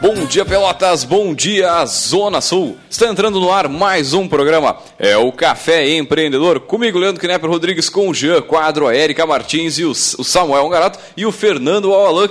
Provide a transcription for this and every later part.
Bom dia, Pelotas. Bom dia, Zona Sul. Está entrando no ar mais um programa. É o Café Empreendedor. Comigo, Leandro Knepper Rodrigues, com o Jean Quadro, a Erika Martins e o Samuel Ongarato e o Fernando Alalan.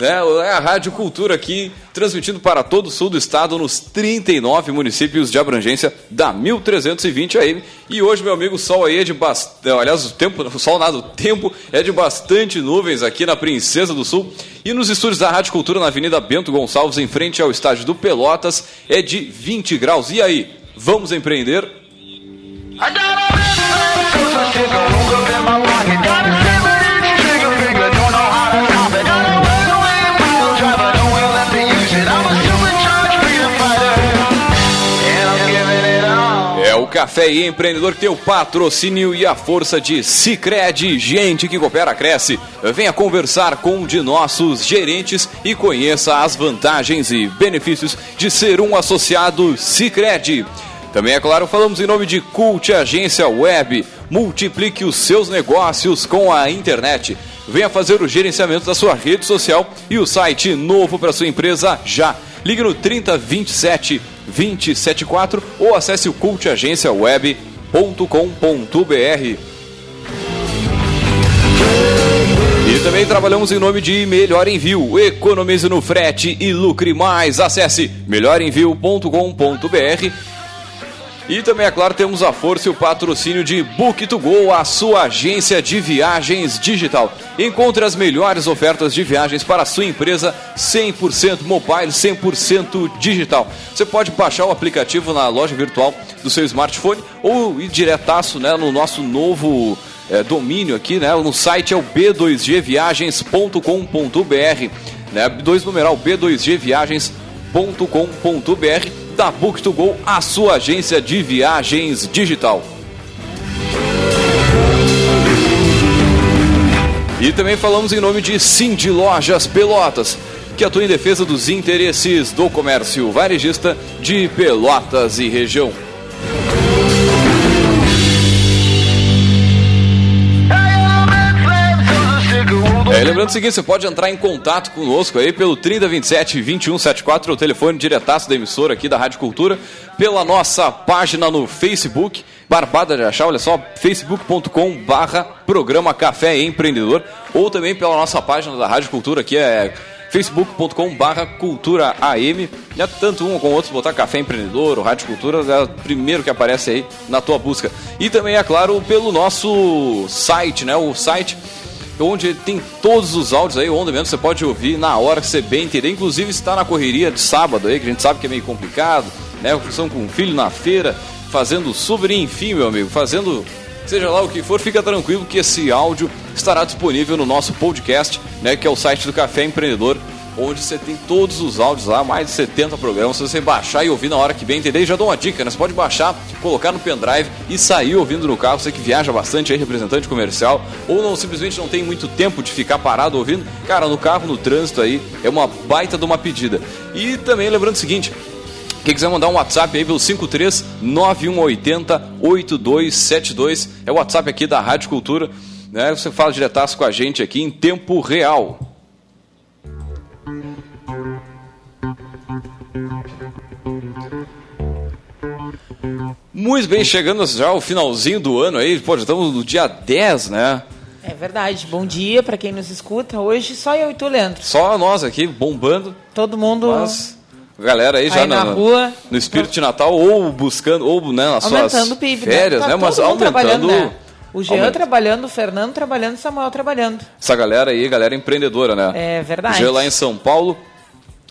Né, é a Rádio Cultura aqui, transmitindo para todo o sul do estado, nos 39 municípios de abrangência da 1320 AM. E hoje, meu amigo, o sol aí é de bastante. Aliás, o tempo, o sol nada, o tempo é de bastante nuvens aqui na Princesa do Sul. E nos estúdios da Rádio Cultura, na Avenida Bento Gonçalves, em frente ao estádio do Pelotas, é de 20 graus. E aí, vamos empreender? Café e Empreendedor que tem o patrocínio e a força de Cicred, gente que coopera, cresce. Venha conversar com um de nossos gerentes e conheça as vantagens e benefícios de ser um associado Cicred. Também, é claro, falamos em nome de Cult Agência Web. Multiplique os seus negócios com a internet. Venha fazer o gerenciamento da sua rede social e o site novo para sua empresa já. Ligue no 3027 274 ou acesse o cultagenciaweb.com.br. E também trabalhamos em nome de Melhor Envio. Economize no frete e lucre mais. Acesse melhorenvio.com.br e também, é claro, temos a força e o patrocínio de Book2Go, a sua agência de viagens digital. Encontre as melhores ofertas de viagens para a sua empresa 100% mobile, 100% digital. Você pode baixar o aplicativo na loja virtual do seu smartphone ou ir diretaço né, no nosso novo é, domínio aqui, né? No site é o b2gviagens.com.br, né? 2 numeral b2gviagens.com.br da Book2Go, a sua agência de viagens digital. E também falamos em nome de Cindy Lojas Pelotas, que atua em defesa dos interesses do comércio varejista de Pelotas e região. É, lembrando o seguinte, você pode entrar em contato conosco aí pelo 3027 2174, o telefone diretaço da emissora aqui da Rádio Cultura, pela nossa página no Facebook, Barbada de achar, olha só, facebook.com barra programa Café Empreendedor, ou também pela nossa página da Rádio Cultura, que é facebook.com barra cultura AM, é tanto um como outro, botar Café Empreendedor ou Rádio Cultura, é o primeiro que aparece aí na tua busca. E também, é claro, pelo nosso site, né, o site onde tem todos os áudios aí, onde mesmo você pode ouvir na hora que você bem entender. Inclusive está na correria de sábado aí, que a gente sabe que é meio complicado, né? Função com o filho na feira, fazendo super, enfim, meu amigo, fazendo seja lá o que for, fica tranquilo que esse áudio estará disponível no nosso podcast, né? Que é o site do Café Empreendedor onde você tem todos os áudios lá, mais de 70 programas. Se você baixar e ouvir na hora que bem entender, já dou uma dica, né? Você pode baixar, colocar no pendrive e sair ouvindo no carro. Você que viaja bastante aí, representante comercial, ou não simplesmente não tem muito tempo de ficar parado ouvindo, cara, no carro, no trânsito aí, é uma baita de uma pedida. E também lembrando o seguinte, quem quiser mandar um WhatsApp aí pelo 53 9180 8272 é o WhatsApp aqui da Rádio Cultura, né? Você fala diretaço com a gente aqui em tempo real. Muito bem, chegando já ao finalzinho do ano aí, pô, já estamos no dia 10, né? É verdade. Bom dia para quem nos escuta. Hoje só eu e tu, Leandro. Só nós aqui, bombando. Todo mundo. Mas, galera aí já aí na, na, rua. No espírito de Natal, ou buscando, ou né, nas aumentando suas PIB, né? férias, né? Tá né? Mas aumentando. Né? O Jean Aumenta. trabalhando, o Fernando trabalhando, o Samuel trabalhando. Essa galera aí, galera empreendedora, né? É verdade. O Jean lá em São Paulo,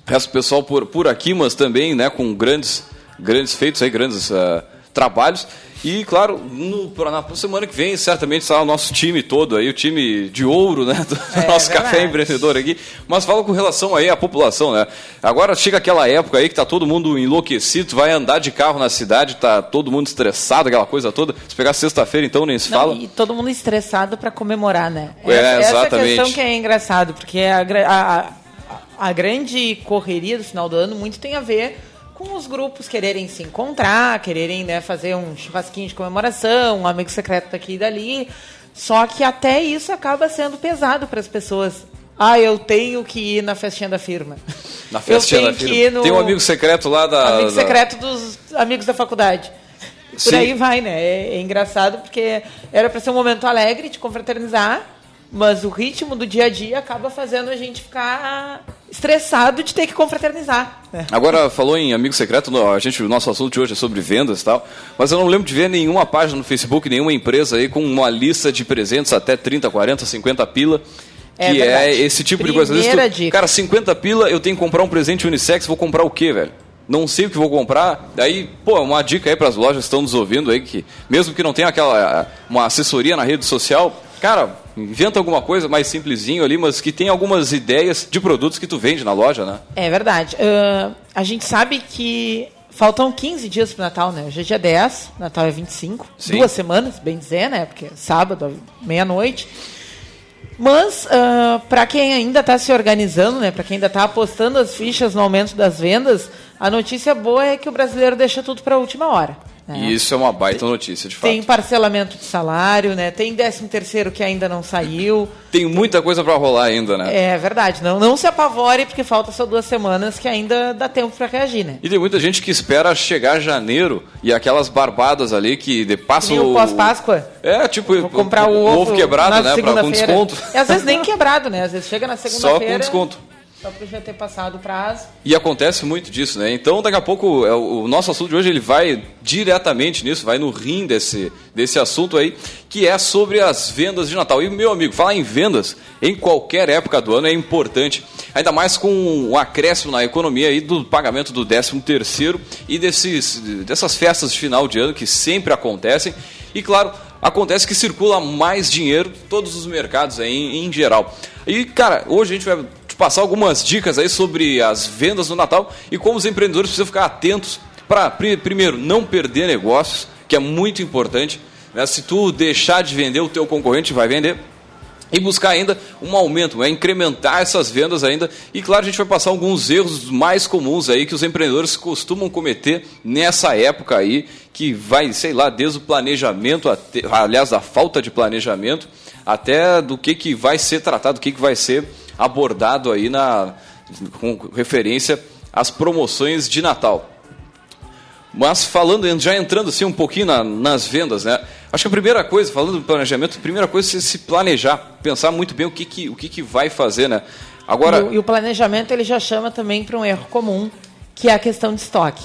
resto pessoal por, por aqui, mas também, né, com grandes, grandes feitos aí, grandes uh, trabalhos. E, claro, no, na semana que vem, certamente será o nosso time todo aí, o time de ouro, né? Do é, nosso verdade. café empreendedor aqui. Mas fala com relação aí à população, né? Agora chega aquela época aí que tá todo mundo enlouquecido, vai andar de carro na cidade, tá todo mundo estressado, aquela coisa toda. Se pegar sexta-feira, então nem se Não, fala. E todo mundo estressado para comemorar, né? É, exatamente. Essa questão que é engraçado, porque a, a, a grande correria do final do ano muito tem a ver com os grupos quererem se encontrar, quererem né, fazer um churrasquinho de comemoração, um amigo secreto daqui e dali. Só que até isso acaba sendo pesado para as pessoas. Ah, eu tenho que ir na festinha da firma. Na festinha da firma. No... Tem um amigo secreto lá da. Amigo da... secreto dos amigos da faculdade. Por Sim. aí vai, né? É, é engraçado porque era para ser um momento alegre de confraternizar, mas o ritmo do dia a dia acaba fazendo a gente ficar estressado de ter que confraternizar. Né? Agora, falou em amigo secreto, a gente, o nosso assunto de hoje é sobre vendas e tal, mas eu não lembro de ver nenhuma página no Facebook, nenhuma empresa aí com uma lista de presentes até 30, 40, 50 pila. É que é, é esse tipo Primeira de coisa. Tu, dica. Cara, 50 pila, eu tenho que comprar um presente unissex, vou comprar o quê, velho? não sei o que vou comprar. Daí, pô, uma dica aí para as lojas que estão nos ouvindo aí, que mesmo que não tenha aquela uma assessoria na rede social, cara, inventa alguma coisa mais simplesinho ali, mas que tem algumas ideias de produtos que tu vende na loja, né? É verdade. Uh, a gente sabe que faltam 15 dias para o Natal, né? Hoje é dia 10, Natal é 25, Sim. duas semanas, bem dizer, né? Porque é sábado, meia-noite. Mas, uh, ah, para quem ainda está se organizando, né, para quem ainda está apostando as fichas no aumento das vendas, a notícia boa é que o brasileiro deixa tudo para a última hora. É. Isso é uma baita notícia, de fato. Tem parcelamento de salário, né? Tem 13 terceiro que ainda não saiu. Tem muita coisa para rolar ainda, né? É verdade. Não, não se apavore, porque falta só duas semanas que ainda dá tempo para reagir, né? E tem muita gente que espera chegar janeiro e aquelas barbadas ali que de passa o... pós-Páscoa. É, tipo... Vou comprar o, o ovo, ovo quebrado, né? Pra, com desconto. E às vezes nem quebrado, né? Às vezes chega na segunda-feira... Só com desconto. Só já ter passado o prazo. E acontece muito disso, né? Então, daqui a pouco, é, o nosso assunto de hoje ele vai diretamente nisso, vai no rim desse, desse assunto aí, que é sobre as vendas de Natal. E, meu amigo, falar em vendas em qualquer época do ano é importante, ainda mais com um acréscimo na economia aí do pagamento do 13 terceiro e desses, dessas festas de final de ano que sempre acontecem. E, claro, acontece que circula mais dinheiro todos os mercados aí em, em geral. E, cara, hoje a gente vai passar algumas dicas aí sobre as vendas no Natal e como os empreendedores precisam ficar atentos para, primeiro, não perder negócios, que é muito importante. Né? Se tu deixar de vender, o teu concorrente vai vender. E buscar ainda um aumento, é incrementar essas vendas ainda. E claro, a gente vai passar alguns erros mais comuns aí que os empreendedores costumam cometer nessa época aí, que vai, sei lá, desde o planejamento, até, aliás, a falta de planejamento, até do que, que vai ser tratado, do que, que vai ser abordado aí na, com referência às promoções de Natal. Mas falando, já entrando assim um pouquinho na, nas vendas, né? Acho que a primeira coisa, falando do planejamento, a primeira coisa é se planejar, pensar muito bem o que, que, o que, que vai fazer, né? Agora... E o, e o planejamento ele já chama também para um erro comum, que é a questão de estoque.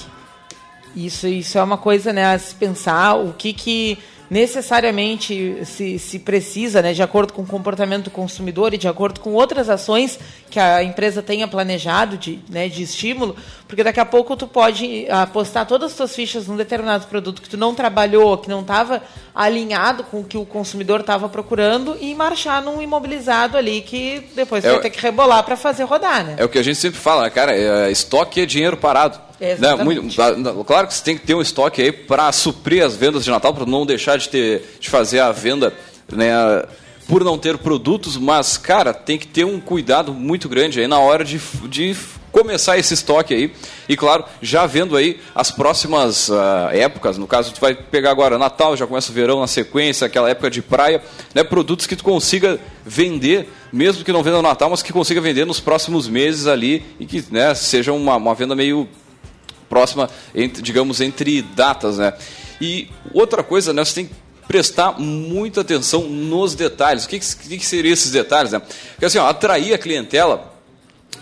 Isso, isso é uma coisa, né, a se pensar o que que necessariamente se, se precisa, né, de acordo com o comportamento do consumidor e de acordo com outras ações que a empresa tenha planejado de, né, de estímulo, porque daqui a pouco tu pode apostar todas as tuas fichas num determinado produto que tu não trabalhou, que não estava alinhado com o que o consumidor estava procurando e marchar num imobilizado ali que depois é, vai ter que rebolar para fazer rodar, né? É o que a gente sempre fala, né, cara, é, estoque é dinheiro parado. Né, muito, claro que você tem que ter um estoque aí para suprir as vendas de Natal, para não deixar de, ter, de fazer a venda né, por não ter produtos, mas, cara, tem que ter um cuidado muito grande aí na hora de, de começar esse estoque aí. E claro, já vendo aí as próximas uh, épocas, no caso, tu vai pegar agora Natal, já começa o verão na sequência, aquela época de praia, né, produtos que tu consiga vender, mesmo que não venda no Natal, mas que consiga vender nos próximos meses ali e que né, seja uma, uma venda meio próxima, entre, digamos, entre datas, né? E outra coisa, né, você tem que prestar muita atenção nos detalhes. O que, que, que seriam esses detalhes, né? Porque assim, ó, atrair a clientela,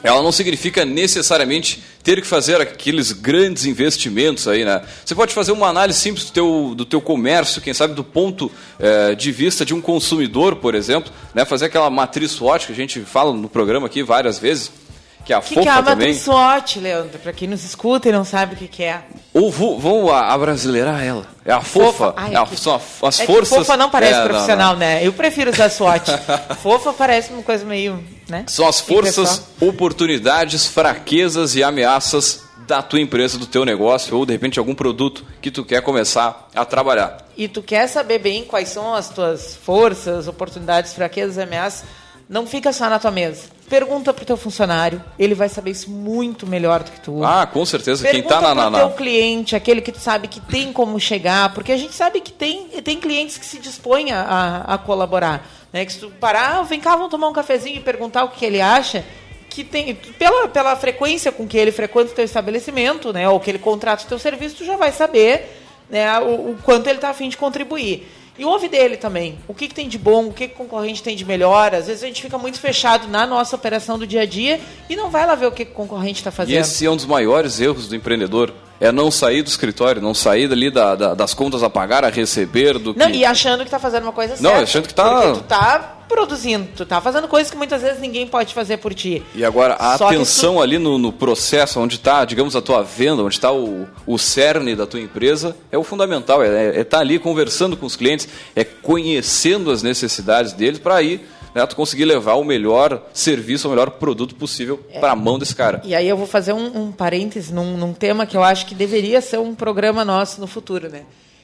ela não significa necessariamente ter que fazer aqueles grandes investimentos aí, né? Você pode fazer uma análise simples do teu, do teu comércio, quem sabe do ponto é, de vista de um consumidor, por exemplo, né? Fazer aquela matriz SWOT que a gente fala no programa aqui várias vezes que é a que fofa que é a também. SWOT, Leandro? Para quem nos escuta e não sabe o que, que é. Ou vamos abrasileirar ela. É a fofa. fofa. Ai, é a, que... são as é forças. fofa não parece é, profissional, não, não. né? Eu prefiro usar SWOT. fofa parece uma coisa meio. Né? São as forças, oportunidades, fraquezas e ameaças da tua empresa, do teu negócio ou de repente algum produto que tu quer começar a trabalhar. E tu quer saber bem quais são as tuas forças, oportunidades, fraquezas e ameaças? Não fica só na tua mesa Pergunta pro teu funcionário, ele vai saber isso muito melhor do que tu. Ah, com certeza. Pergunta Quem tá na, na, teu cliente, aquele que tu sabe que tem como chegar, porque a gente sabe que tem, tem clientes que se dispõem a, a colaborar. Né? Que se tu parar, vem cá, vamos tomar um cafezinho e perguntar o que ele acha, que tem pela, pela frequência com que ele frequenta o teu estabelecimento, né, ou que ele contrata o teu serviço, tu já vai saber, né, o, o quanto ele está afim de contribuir. E ouve dele também. O que, que tem de bom, o que, que o concorrente tem de melhor. Às vezes a gente fica muito fechado na nossa operação do dia a dia e não vai lá ver o que, que o concorrente está fazendo. E esse é um dos maiores erros do empreendedor. É não sair do escritório, não sair dali da, da, das contas a pagar, a receber, do Não, que... e achando que está fazendo uma coisa Não, certa. achando que tá- Porque tu tá produzindo, tu tá fazendo coisas que muitas vezes ninguém pode fazer por ti. E agora, a Só atenção ali no, no processo, onde está, digamos, a tua venda, onde está o, o cerne da tua empresa, é o fundamental. É estar ali conversando com os clientes, é conhecendo as necessidades deles para aí né, tu conseguir levar o melhor serviço, o melhor produto possível para a mão desse cara. E aí eu vou fazer um, um parêntese num, num tema que eu acho que deveria ser um programa nosso no futuro, né?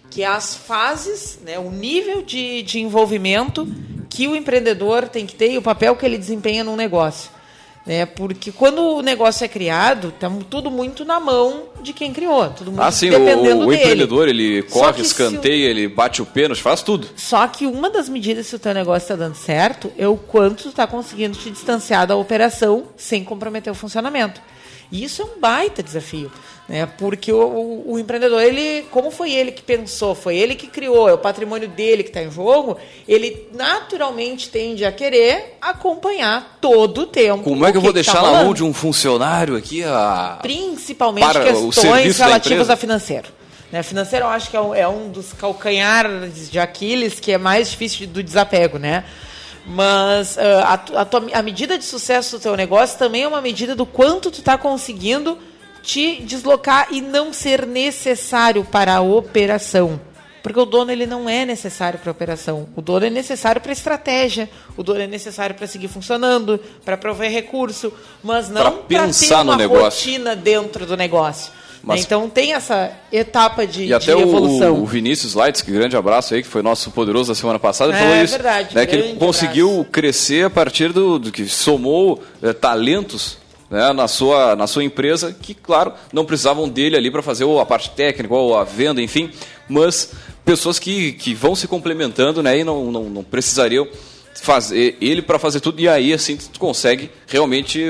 Que é as fases, né, o nível de, de envolvimento que o empreendedor tem que ter e o papel que ele desempenha num negócio. Né? Porque quando o negócio é criado, está tudo muito na mão de quem criou. Tudo muito Ah, sim, dependendo o, o empreendedor, ele corre, escanteia, ele bate o pênalti, faz tudo. Só que uma das medidas se o teu negócio está dando certo é o quanto tu está conseguindo te distanciar da operação sem comprometer o funcionamento. E isso é um baita desafio, né? Porque o, o- o empreendedor, ele, como foi ele que pensou, foi ele que criou, é o patrimônio dele que está em jogo, ele naturalmente tende a querer acompanhar todo o tempo. Como é que eu vou o tá deixar na rolando. mão de um funcionário aqui a... Principalmente Para questões relativas a financeiro. Né, financeiro eu acho que é um, é um dos calcanhares de Aquiles que é mais difícil do desapego, né? Mas ah, a, a, tua- a medida de sucesso do teu negócio também é uma medida do quanto tu está conseguindo te deslocar e não ser necessário para a operação. Porque o dono ele não é necessário para a operação. O dono é necessário para a estratégia. O dono é necessário para seguir funcionando, para prover recurso, mas não para ter uma negócio. rotina dentro do negócio. Mas- Né? Então tem essa etapa de, E de até o, evolução. o Vinícius Lights, que grande abraço aí, que foi nosso poderoso da semana passada, É, falou isso. verdade, né, que ele conseguiu abraço. crescer a partir do, do que somou eh, talentos né, na, sua, na sua empresa, que, claro, não precisavam dele ali para fazer ou a parte técnica ou a venda, enfim, mas pessoas que, que vão se complementando né, e não, não, não precisariam fazer ele para fazer tudo e aí assim tu consegue realmente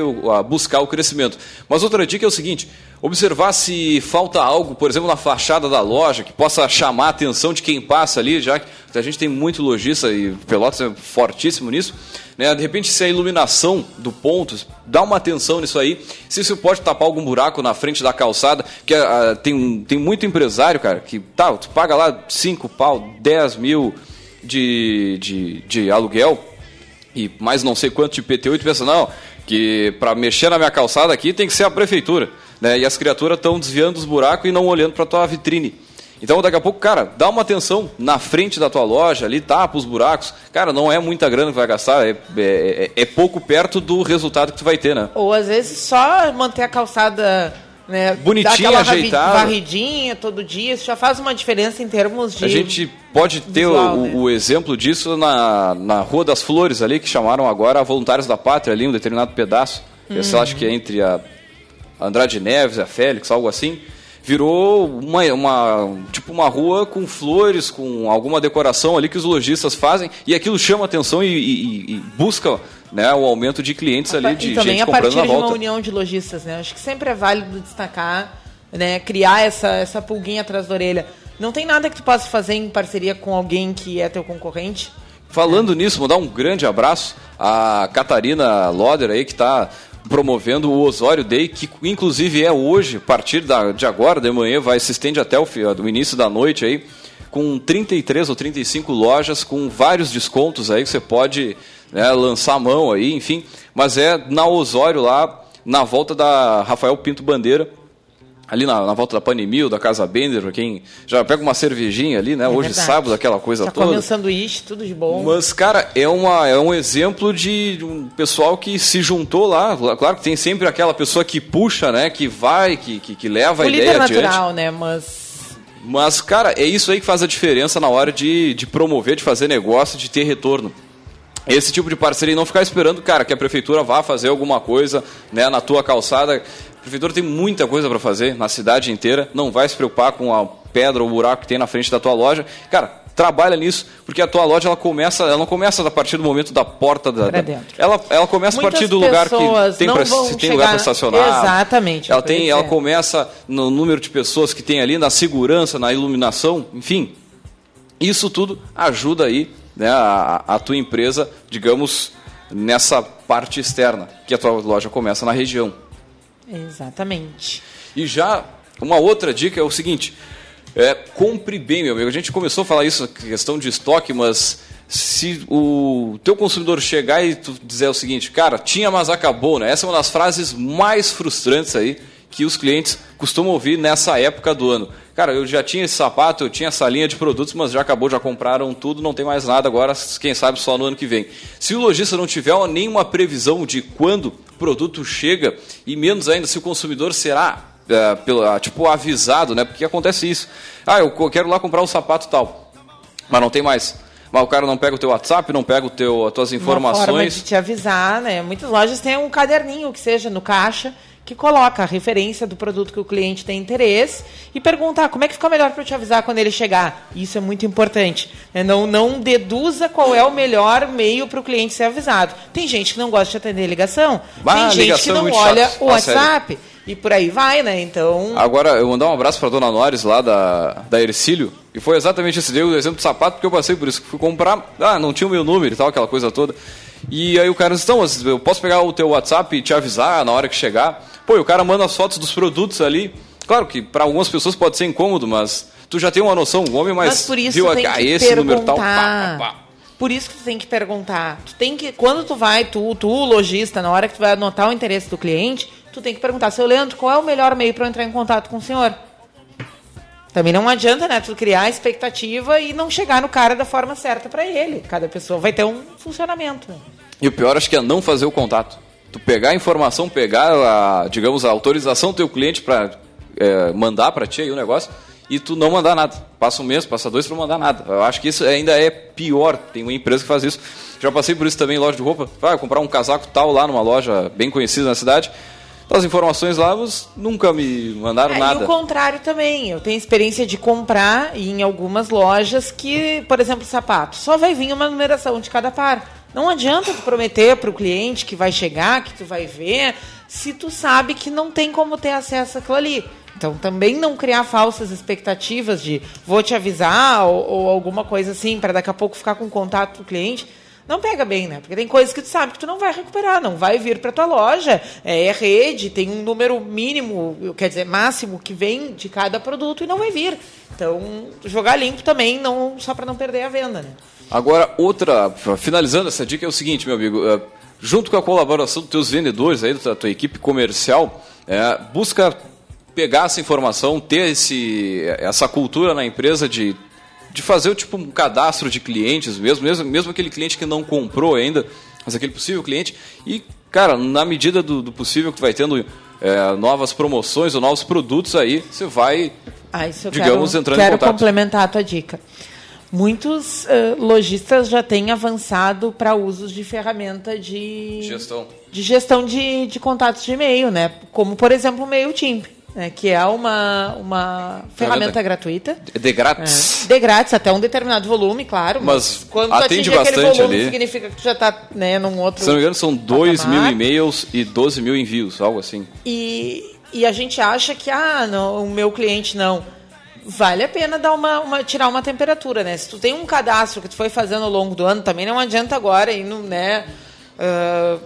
buscar o crescimento. Mas outra dica é o seguinte: observar se falta algo, por exemplo, na fachada da loja que possa chamar a atenção de quem passa ali, já que a gente tem muito lojista e Pelotas é fortíssimo nisso. Né? De repente, se a iluminação do ponto, dá uma atenção nisso aí. Se isso pode tapar algum buraco na frente da calçada, que ah, tem, tem muito empresário, cara, que tá, tu paga lá 5 pau, 10 mil de, de, de aluguel e mais não sei quanto de IPTU, e tu pensa, não, que para mexer na minha calçada aqui tem que ser a prefeitura. Né? E as criaturas estão desviando os buracos e não olhando para tua vitrine. Então, daqui a pouco, cara, dá uma atenção na frente da tua loja, ali tapa os buracos. Cara, não é muita grana que vai gastar, é, é, é pouco perto do resultado que tu vai ter, né? Ou às vezes só manter a calçada né, Bonitinha, ajeitada. varridinha todo dia, isso já faz uma diferença em termos de. A gente pode ter visual, o, né? o exemplo disso na, na Rua das Flores ali, que chamaram agora Voluntários da Pátria ali, um determinado pedaço. Esse eu acho que é entre a Andrade Neves e a Félix, algo assim. Virou uma, uma, tipo uma rua com flores, com alguma decoração ali que os lojistas fazem e aquilo chama atenção e, e- e busca né, o aumento de clientes ali, de e também gente a comprando partir na de uma volta. união de lojistas, né? Acho que sempre é válido destacar, né? Criar essa, essa pulguinha atrás da orelha. Não tem nada que tu possa fazer em parceria com alguém que é teu concorrente. Falando nisso, mandar um grande abraço à Catarina Loder aí, que está promovendo o Osório Day, que inclusive é hoje, a partir da, de agora, de manhã, vai se estende até o, o início da noite aí, com 33 ou 35 lojas, com vários descontos aí que você pode né, lançar a mão aí, enfim. Mas é na Osório lá, na volta da Rafael Pinto Bandeira, ali na, na volta da Panemil, da Casa Bender, pra quem já pega uma cervejinha ali, né? É hoje verdade. sábado, aquela coisa Já toda. come um sanduíche, tudo de bom. Mas, cara, é, uma, é um exemplo de um pessoal que se juntou lá. Claro que tem sempre aquela pessoa que puxa, né? Que vai, que, que, que leva o a ideia adiante. natural, né? Mas Mas, cara, é isso aí que faz a diferença na hora de, de promover, de fazer negócio, de ter retorno. Esse tipo de parceria e não ficar esperando, cara, que a prefeitura vá fazer alguma coisa né, na tua calçada. A prefeitura tem muita coisa para fazer na cidade inteira, não vai se preocupar com a pedra ou buraco que tem na frente da tua loja. Cara, trabalha nisso, porque a tua loja ela começa, ela não começa a partir do momento da porta da, da ela, ela começa Muitas a partir do lugar que tem pra, se tem lugar para estacionar. Exatamente. Ela tem, ela começa no número de pessoas que tem ali, na segurança, na iluminação, enfim. Isso tudo ajuda aí né, a, a tua empresa, digamos, nessa parte externa, que a tua loja começa na região. Exatamente. E já uma outra dica é o seguinte: é, compre bem, meu amigo. A gente começou a falar isso, questão de estoque, mas se o teu consumidor chegar e tu dizer o seguinte, cara, tinha, mas acabou, né? Essa é uma das frases mais frustrantes aí que os clientes costumam ouvir nessa época do ano. Cara, eu já tinha esse sapato, eu tinha essa linha de produtos, mas já acabou, já compraram tudo, não tem mais nada agora, quem sabe só no ano que vem. Se o lojista não tiver nenhuma previsão de quando o produto chega, e menos ainda se o consumidor será é, pelo, tipo avisado, né? Porque acontece isso. Ah, eu quero lá comprar um sapato tal, mas não tem mais. Mas o cara não pega o teu WhatsApp, não pega o teu, as tuas informações. Uma forma de te avisar, né? Muitas lojas têm um caderninho que seja no caixa que coloca a referência do produto que o cliente tem interesse e perguntar ah, como é que fica melhor para eu te avisar quando ele chegar. Isso é muito importante. Né? Não, não deduza qual é o melhor meio para o cliente ser avisado. Tem gente que não gosta de atender ligação, bah, tem gente que não é olha chato. o WhatsApp. E por aí vai, né? Então. Agora, eu mandar um abraço para dona Nores lá da, da Ercílio. E foi exatamente esse. Deu o exemplo do sapato, porque eu passei por isso. Fui comprar. Ah, não tinha o meu número e tal, aquela coisa toda. E aí o cara disse: Então, eu posso pegar o teu WhatsApp e te avisar na hora que chegar? Pô, e o cara manda as fotos dos produtos ali. Claro que para algumas pessoas pode ser incômodo, mas tu já tem uma noção, o homem mais mas por isso viu tem ah, que esse perguntar. número tal. Pá, pá, pá. Por isso que tu tem que perguntar. Tu tem que, quando tu vai, tu, tu, lojista, na hora que tu vai anotar o interesse do cliente, tu tem que perguntar, seu Leandro, qual é o melhor meio para eu entrar em contato com o senhor? Também não adianta, né, tu criar a expectativa e não chegar no cara da forma certa para ele. Cada pessoa vai ter um funcionamento. E o pior acho que é não fazer o contato tu pegar a informação, pegar a, digamos, a autorização do teu cliente para é, mandar para ti aí o negócio e tu não mandar nada. Passa um mês, passa dois para mandar nada. Eu acho que isso ainda é pior. Tem uma empresa que faz isso. Já passei por isso também em loja de roupa. Vai comprar um casaco tal lá numa loja bem conhecida na cidade. As informações lá, nunca me mandaram é, nada. E o contrário também. Eu tenho experiência de comprar em algumas lojas que, por exemplo, sapato, só vai vir uma numeração de cada par. Não adianta tu prometer para o cliente que vai chegar, que tu vai ver, se tu sabe que não tem como ter acesso àquilo ali. Então, também não criar falsas expectativas de vou te avisar ou, ou alguma coisa assim, para daqui a pouco ficar com contato com o cliente. Não pega bem, né? Porque tem coisas que tu sabe que tu não vai recuperar, não vai vir para tua loja. É, é rede, tem um número mínimo, quer dizer, máximo que vem de cada produto e não vai vir. Então, jogar limpo também, não só para não perder a venda, né? Agora, outra, finalizando essa dica, é o seguinte, meu amigo. É, junto com a colaboração dos teus vendedores, aí, da tua equipe comercial, é, busca pegar essa informação, ter esse, essa cultura na empresa de, de fazer tipo um cadastro de clientes mesmo, mesmo, mesmo aquele cliente que não comprou ainda, mas aquele possível cliente. E, cara, na medida do, do possível que vai tendo é, novas promoções ou novos produtos aí, você vai, ah, digamos, quero, entrando quero em contato. Quero complementar a tua dica. Muitos uh, lojistas já têm avançado para usos de ferramenta de gestão de, gestão de, de contatos de e-mail, né? Como, por exemplo, o MailChimp. Né, que é uma, uma ferramenta gratuita. De grátis. É, de grátis, até um determinado volume, claro. Mas, mas quando atende bastante aquele volume, ali. significa que tu já está né, num outro. Se não me engano, são 2 mil e-mails e 12 mil envios, algo assim. E, e a gente acha que, ah, não, o meu cliente não vale a pena dar uma, uma, tirar uma temperatura, né? Se tu tem um cadastro que tu foi fazendo ao longo do ano, também não adianta agora ir no, né, uh,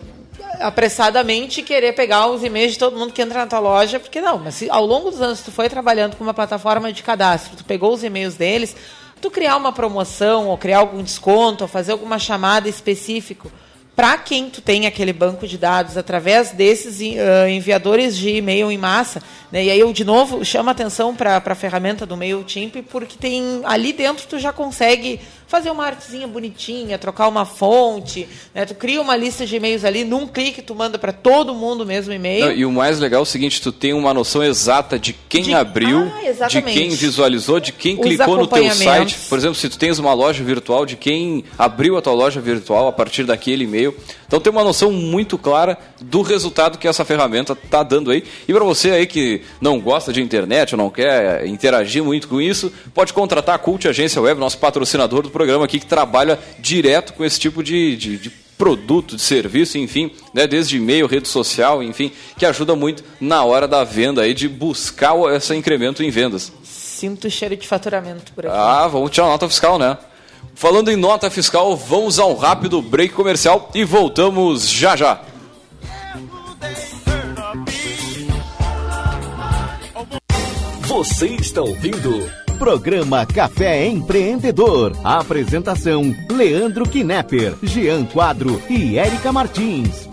apressadamente querer pegar os e-mails de todo mundo que entra na tua loja, porque não, mas se ao longo dos anos tu foi trabalhando com uma plataforma de cadastro, tu pegou os e-mails deles, tu criar uma promoção, ou criar algum desconto, ou fazer alguma chamada específico para quem tu tem aquele banco de dados através desses uh, enviadores de e-mail em massa, né? E aí eu de novo chamo a atenção para a ferramenta do MailChimp porque tem ali dentro tu já consegue fazer uma artezinha bonitinha, trocar uma fonte, né? Tu cria uma lista de e-mails ali, num clique tu manda para todo mundo o mesmo e-mail. e o mais legal é o seguinte, tu tem uma noção exata de quem de... abriu, ah, de quem visualizou, de quem Os clicou no teu site. Por exemplo, se tu tens uma loja virtual, de quem abriu a tua loja virtual a partir daquele e-mail. Então tem uma noção muito clara do resultado que essa ferramenta está dando aí. E para você aí que não gosta de internet ou não quer interagir muito com isso, pode contratar a Cult Agência Web, nosso patrocinador do programa aqui, que trabalha direto com esse tipo de, de, de produto, de serviço, enfim, né, desde e-mail, rede social, enfim, que ajuda muito na hora da venda aí de buscar esse incremento em vendas. Sinto cheiro de faturamento por aqui. Ah, vamos tirar nota fiscal, né? Falando em nota fiscal, vamos a um rápido break comercial e voltamos já já. Você está ouvindo Programa Café Empreendedor. Apresentação: Leandro Knepper, Jean Quadro e Érica Martins.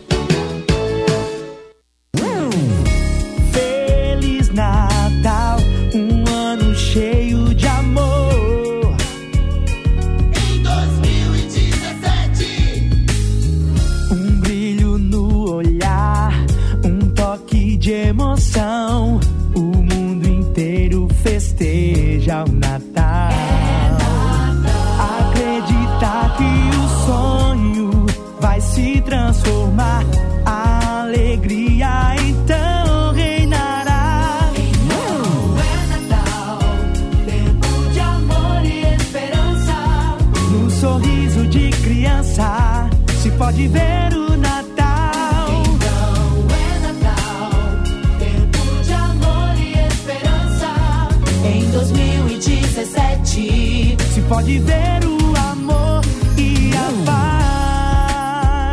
2017, Se pode ver o amor e a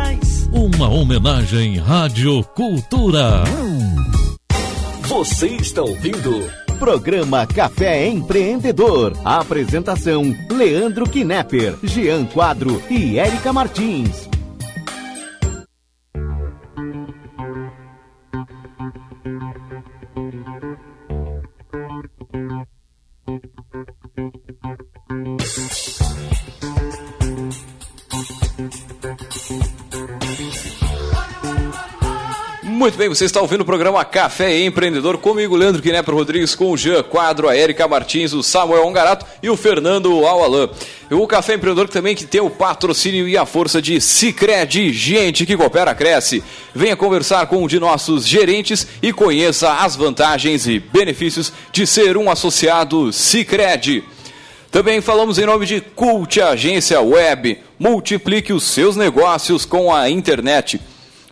paz. Uma homenagem Rádio Cultura. Você está ouvindo Programa Café Empreendedor. Apresentação: Leandro Knepper, Jean Quadro e Érica Martins. Muito bem, você está ouvindo o programa Café Empreendedor comigo, Leandro Knepper Rodrigues, com o Jean Quadro, a Erika Martins, o Samuel Ongarato e o Fernando Alalan. O Café Empreendedor também que tem o patrocínio e a força de Cicred, gente que coopera, cresce. Venha conversar com um de nossos gerentes e conheça as vantagens e benefícios de ser um associado Cicred. Também falamos em nome de Cult Agência Web. Multiplique os seus negócios com a internet.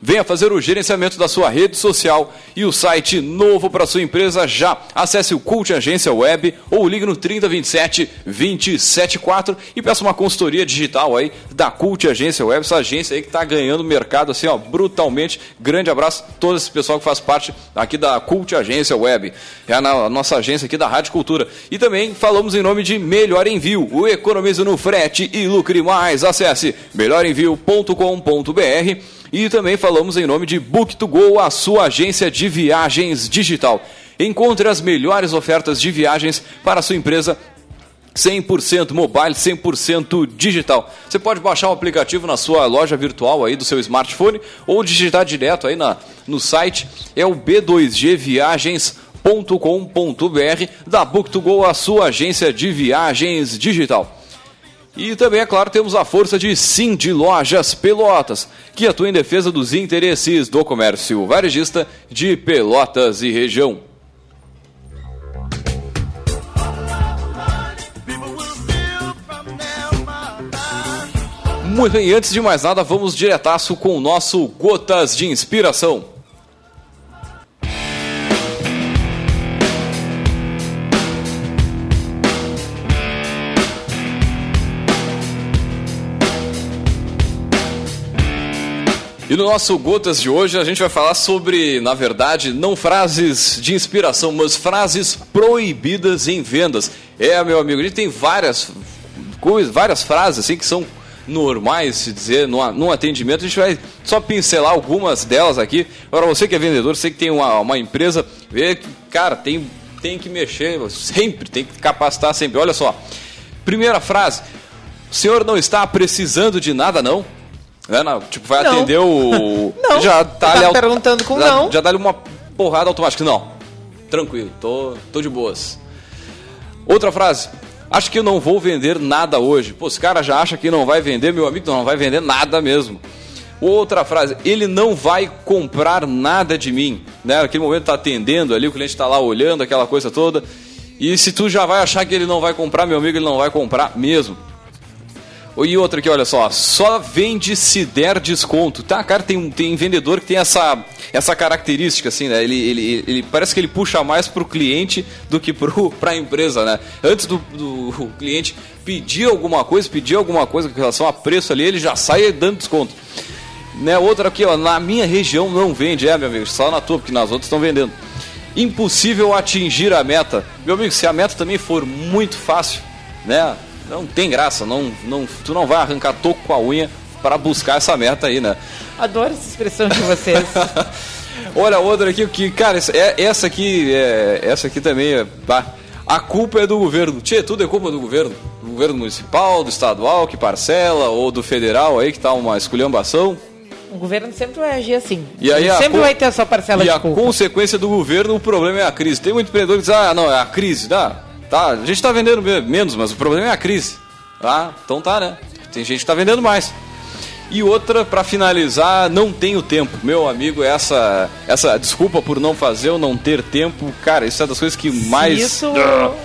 Venha fazer o gerenciamento da sua rede social e o site novo para sua empresa já. Acesse o Cult Agência Web ou ligue no 3027 274 e peça uma consultoria digital aí da Cult Agência Web, essa agência aí que está ganhando mercado assim, ó, brutalmente. Grande abraço a todo esse pessoal que faz parte aqui da Cult Agência Web. É a nossa agência aqui da Rádio Cultura. E também falamos em nome de Melhor Envio, o economize no frete e lucre mais. Acesse melhorenvio.com.br e também falamos em nome de Book2Go, a sua agência de viagens digital. Encontre as melhores ofertas de viagens para a sua empresa 100% mobile, 100% digital. Você pode baixar o aplicativo na sua loja virtual aí do seu smartphone ou digitar direto aí na, no site. É o b2gviagens.com.br da Book2Go, a sua agência de viagens digital. E também, é claro, temos a força de Sim de Lojas Pelotas, que atua em defesa dos interesses do comércio varejista de Pelotas e região. Muito bem, antes de mais nada, vamos diretaço com o nosso Gotas de Inspiração. E no nosso Gotas de hoje a gente vai falar sobre, na verdade, não frases de inspiração, mas frases proibidas em vendas. É, meu amigo, a gente tem várias coisas, várias frases assim que são normais, se dizer, num, atendimento. A gente vai só pincelar algumas delas aqui. Para você que é vendedor, você que tem uma, uma empresa, vê que, cara, tem, tem que mexer sempre, tem que capacitar sempre. Olha só, primeira frase: o senhor não está precisando de nada, não? Né, não, tipo, vai Não. atender o. Não. Já tá Tá perguntando com já, não. Já dá ali uma porrada automática. Não, tranquilo, tô, tô de boas. Outra frase. Acho que eu não vou vender nada hoje. Pô, esse cara já acha que não vai vender, meu amigo, não vai vender nada mesmo. Outra frase, ele não vai comprar nada de mim. Né? Naquele momento tá atendendo ali, o cliente tá lá olhando aquela coisa toda. E se tu já vai achar que ele não vai comprar, meu amigo, ele não vai comprar mesmo. E outra aqui, olha só, só vende se der desconto. Tá, cara, tem, um- tem vendedor que tem essa, essa característica, assim, né? Ele, ele, ele parece que ele puxa mais pro cliente do que pro, pra empresa, né? Antes do, do cliente pedir alguma coisa, pedir alguma coisa com relação a preço ali, ele já sai dando desconto. Né, outra aqui, ó, na minha região não vende, é, meu amigo, só na tua, porque nas outras estão vendendo. Impossível atingir a meta. Meu amigo, se a meta também for muito fácil, né? Não tem graça, não, não, tu não vai arrancar toco com a unha para buscar essa meta aí, né? Adoro essa expressão de vocês. Olha outra aqui, que, cara, essa, é- essa aqui, é, essa aqui também é. a culpa é do governo. Tchê, tudo é culpa do governo. Do governo municipal, do estadual, que parcela, ou do federal aí, que tá uma esculhambação. o governo sempre vai agir assim. E aí a sempre co- vai ter a sua parcela E de a culpa. consequência do governo, o problema é a crise. Tem muito empreendedor que diz, ah, não, é a crise. Tá, tá, a gente tá vendendo me- menos, mas o problema é a crise. Ah, então tá, né? Tem gente que tá vendendo mais. E outra, pra finalizar, não tenho tempo. Meu amigo, essa, essa desculpa por não fazer ou não ter tempo, cara, isso é das coisas que mais. Se isso,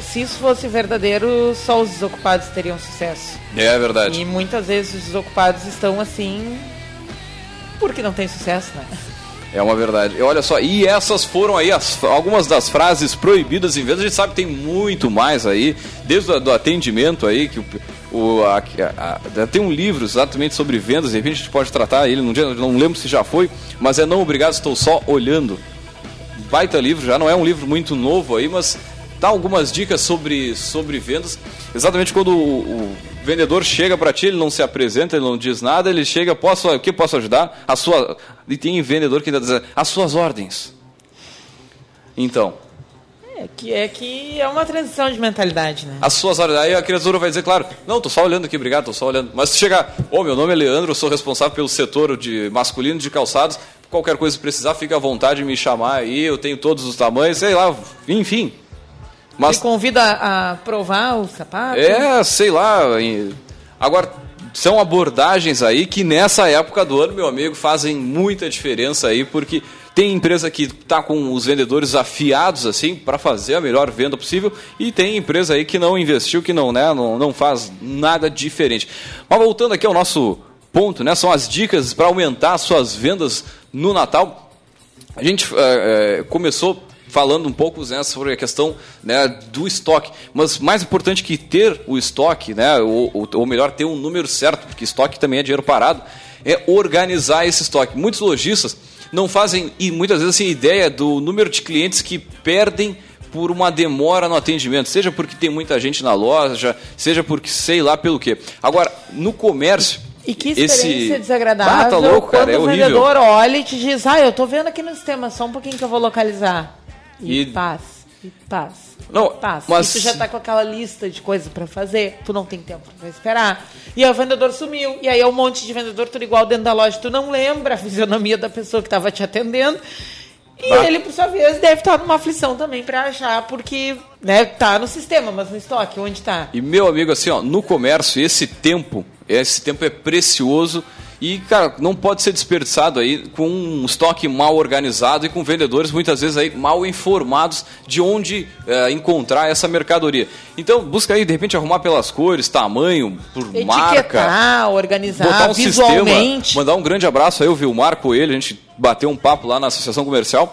se isso fosse verdadeiro, só os desocupados teriam sucesso. É verdade. E muitas vezes os desocupados estão assim porque não tem sucesso, né? É uma verdade. E olha só, e essas foram aí as- algumas das frases proibidas em vendas. A gente sabe que tem muito mais aí, desde o atendimento aí, que o, o- a- a- tem um livro exatamente sobre vendas, de repente a gente pode tratar ele, num dia, não lembro se já foi, mas é Não Obrigado, Estou Só Olhando. Baita livro, já não é um livro muito novo aí, mas dá algumas dicas sobre, sobre vendas. Exatamente quando o, o vendedor chega para ti, ele não se apresenta, ele não diz nada, ele chega, posso, o que posso ajudar? A sua, e tem vendedor que ainda diz, as suas ordens. Então, É que é, que é uma transição de mentalidade, né? as suas ordens. Aí a criatura vai dizer, claro, não, tô só olhando aqui, obrigado, tô só olhando. Mas se chegar, ô, meu nome é Leandro, eu sou responsável pelo setor de masculino de calçados, qualquer coisa que precisar, fica à vontade de me chamar aí, eu tenho todos os tamanhos, sei lá, enfim. Mas Te convida a provar o sapato. É, sei lá. Agora, são abordagens aí que nessa época do ano, meu amigo, fazem muita diferença aí, porque tem empresa que tá com os vendedores afiados assim para fazer a melhor venda possível e tem empresa aí que não investiu, que não, né, não, não faz nada diferente. Mas voltando aqui ao nosso ponto, né, são as dicas para aumentar as suas vendas no Natal. A gente eh, começou falando um pouco né, sobre a questão né, do estoque, mas mais importante que ter o estoque, né, ou, ou- melhor, ter um número certo, porque estoque também é dinheiro parado, é organizar esse estoque. Muitos lojistas não fazem, e muitas vezes, assim, ideia do número de clientes que perdem por uma demora no atendimento, seja porque tem muita gente na loja, seja porque sei lá pelo quê. Agora, no comércio, E que experiência esse... desagradável Ah, tá louco, quando cara, é o horrível. vendedor olha e te diz, ah, eu tô vendo aqui no sistema, só um pouquinho que eu vou localizar. E, E- paz, e paz. Não, paz. mas- E tu já tá com aquela lista de coisas pra fazer, tu não tem tempo pra esperar. E aí o vendedor sumiu, e aí é um monte de vendedor tudo igual dentro da loja, tu não lembra a fisionomia da pessoa que tava te atendendo. E Bah. ele, por sua vez, deve estar numa aflição também pra achar, porque, né, tá no sistema, mas no estoque, onde tá? E meu amigo, assim, ó, no comércio, esse tempo, esse tempo é precioso e, cara, não pode ser desperdiçado aí com um estoque mal organizado e com vendedores muitas vezes aí mal informados de onde eh, encontrar essa mercadoria. Então, busca aí, de repente, arrumar pelas cores, tamanho, por marca. Etiquetar, organizar botar um visualmente. sistema, mandar um grande abraço aí, o Vilmar Coelho, a gente bateu um papo lá na Associação Comercial.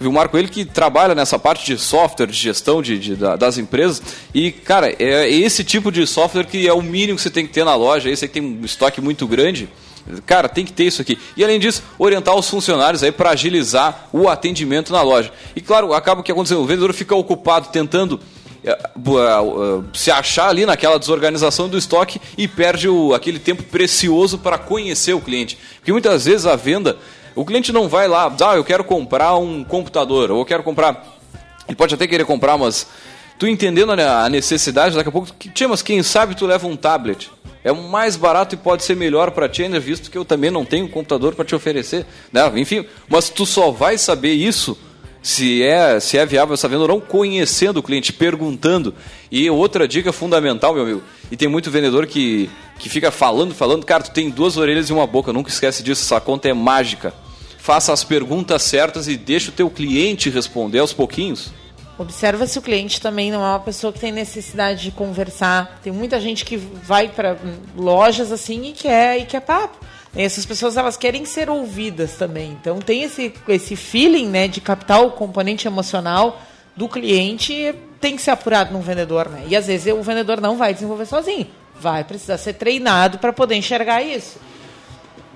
O Vilmar Coelho que trabalha nessa parte de software, de gestão de, de- da- das empresas. E, cara, é esse tipo de software que é o mínimo que você tem que ter na loja. Esse aí que tem um estoque muito grande. Cara, tem que ter isso aqui. E além disso, orientar os funcionários aí para agilizar o atendimento na loja. E claro, acaba o que aconteceu, o vendedor fica ocupado tentando bu- é, é, se achar ali naquela desorganização do estoque e perde o- aquele tempo precioso para conhecer o cliente. Porque muitas vezes a venda, o cliente não vai lá, ah, eu quero comprar um computador, ou eu quero comprar. Ele pode até querer comprar, mas tu entendendo a ne- a necessidade, daqui a pouco, tia, mas quem sabe tu leva um tablet. É o mais barato e pode ser melhor para ti, ainda visto que eu também não tenho computador para te oferecer. Né? Enfim, mas tu só vai saber isso se é, se é viável essa venda ou não, conhecendo o cliente, perguntando. E outra dica fundamental, meu amigo, e tem muito vendedor que, que fica falando, falando, cara, tu tem duas orelhas e uma boca, nunca esquece disso, essa conta é mágica. Faça as perguntas certas e deixa o teu cliente responder aos pouquinhos. Observa se o cliente também não é uma pessoa que tem necessidade de conversar. Tem muita gente que vai para lojas assim e quer e quer papo. E essas pessoas elas querem ser ouvidas também. Então tem esse esse feeling, né, de captar o componente emocional do cliente tem que ser apurado num vendedor, né? E às vezes o vendedor não vai desenvolver sozinho. Vai precisar ser treinado para poder enxergar isso.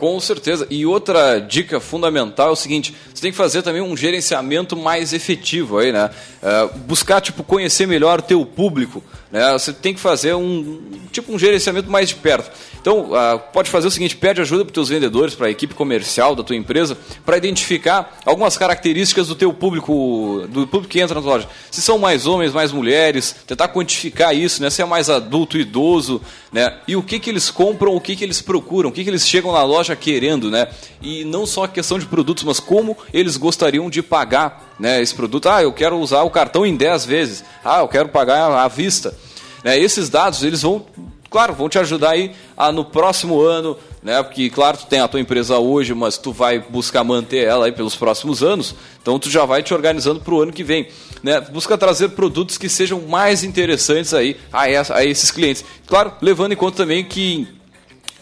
Com certeza. E outra dica fundamental é o seguinte: você tem que fazer também um gerenciamento mais efetivo aí, né? É, buscar, tipo, conhecer melhor o teu público. Né? Você tem que fazer um tipo um gerenciamento mais de perto. Então, ah, pode fazer o seguinte: pede ajuda para os teus vendedores, para a equipe comercial da tua empresa, para identificar algumas características do teu público, do público que entra na tua loja. Se são mais homens, mais mulheres, tentar quantificar isso, né? Se é mais adulto, idoso, né? E o que que eles compram, o que que eles procuram, o que que eles chegam na loja querendo, né? E não só a questão de produtos, mas como eles gostariam de pagar, né? Esse produto, ah, eu quero usar o cartão em 10 vezes. Ah, eu quero pagar à vista. Né? Esses dados, eles vão claro, vão te ajudar aí a, no próximo ano, né? Porque, claro, tu tem a tua empresa hoje, mas tu vai buscar manter ela aí pelos próximos anos, então tu já vai te organizando para o ano que vem. Né? Busca trazer produtos que sejam mais interessantes aí a, essa- a esses clientes. Claro, levando em conta também que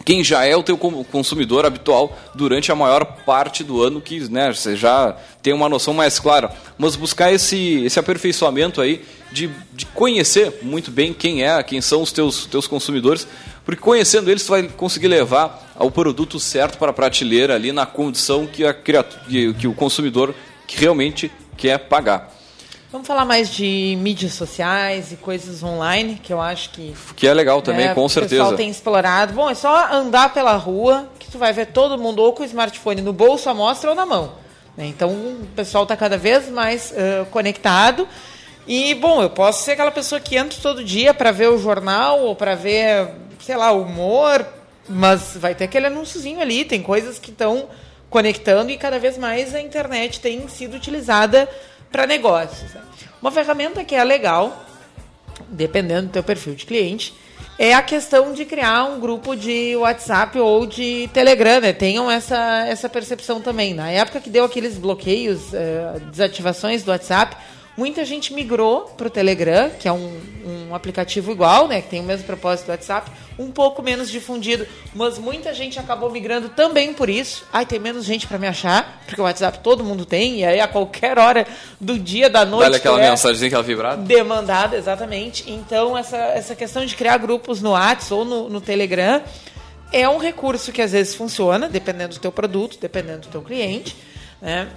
quem já é o teu consumidor habitual durante a maior parte do ano, que né, você já tem uma noção mais clara. Mas buscar esse, esse aperfeiçoamento aí de, de conhecer muito bem quem é, quem são os teus, teus consumidores, porque conhecendo eles, tu vai conseguir levar o produto certo para a prateleira ali na condição que, a que, o consumidor realmente quer pagar. Vamos falar mais de mídias sociais e coisas online, que eu acho que Que é legal também, né, com O certeza. pessoal tem explorado. Bom, é só andar pela rua que tu vai ver todo mundo ou com o smartphone no bolso, à mostra ou na mão. né? Então o pessoal está cada vez mais eh, conectado. E, bom, eu posso ser aquela pessoa que entra todo dia para ver o jornal ou para ver, sei lá, humor, mas vai ter aquele anúnciozinho ali, tem coisas que estão conectando e cada vez mais a internet tem sido utilizada para negócios. né? Uma ferramenta que é legal, dependendo do teu perfil de cliente, é a questão de criar um grupo de WhatsApp ou de Telegram, né? Tenham essa, essa percepção também. Na época que deu aqueles bloqueios, eh, desativações do WhatsApp, muita gente migrou para o Telegram, que é um, um aplicativo igual, né? Que tem o mesmo propósito do WhatsApp, um pouco menos difundido, mas muita gente acabou migrando também por isso. Ai, tem menos gente para me achar, porque o WhatsApp todo mundo tem, e aí a qualquer hora do dia, da noite... Dá-lhe aquela é- mensagenzinha, aquela vibrada. Demandada, exatamente. Então, essa, essa questão de criar grupos no WhatsApp ou no, no Telegram é um recurso que às vezes funciona, dependendo do teu produto, dependendo do teu cliente, né?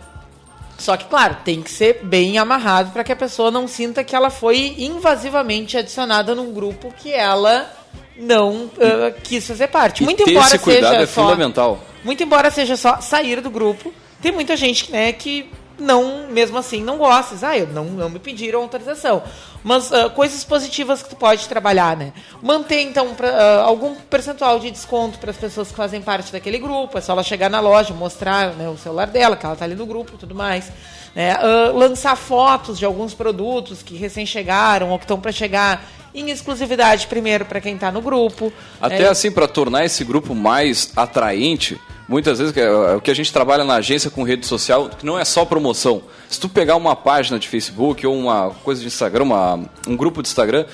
Só que, claro, tem que ser bem amarrado para que a pessoa não sinta que ela foi invasivamente adicionada num grupo que ela não ah, quis fazer parte. E Muito embora esse cuidado seja é só, fundamental. muito embora seja só sair do grupo, tem muita gente né, que não, mesmo assim, não gostes. Ah, eu não, não me pediram autorização. Mas ah, coisas positivas que tu pode trabalhar, né? Manter, então, pra, ah, algum percentual de desconto para as pessoas que fazem parte daquele grupo. É só ela chegar na loja, mostrar né, o celular dela, que ela está ali no grupo e tudo mais. né? Ah, lançar fotos de alguns produtos que recém chegaram ou que estão para chegar em exclusividade primeiro para quem está no grupo. Até É, assim, para tornar esse grupo mais atraente, muitas vezes que é o que a gente trabalha na agência com rede social, que não é só promoção. Se tu pegar uma página de Facebook ou uma coisa de Instagram, uma- um grupo de Instagram,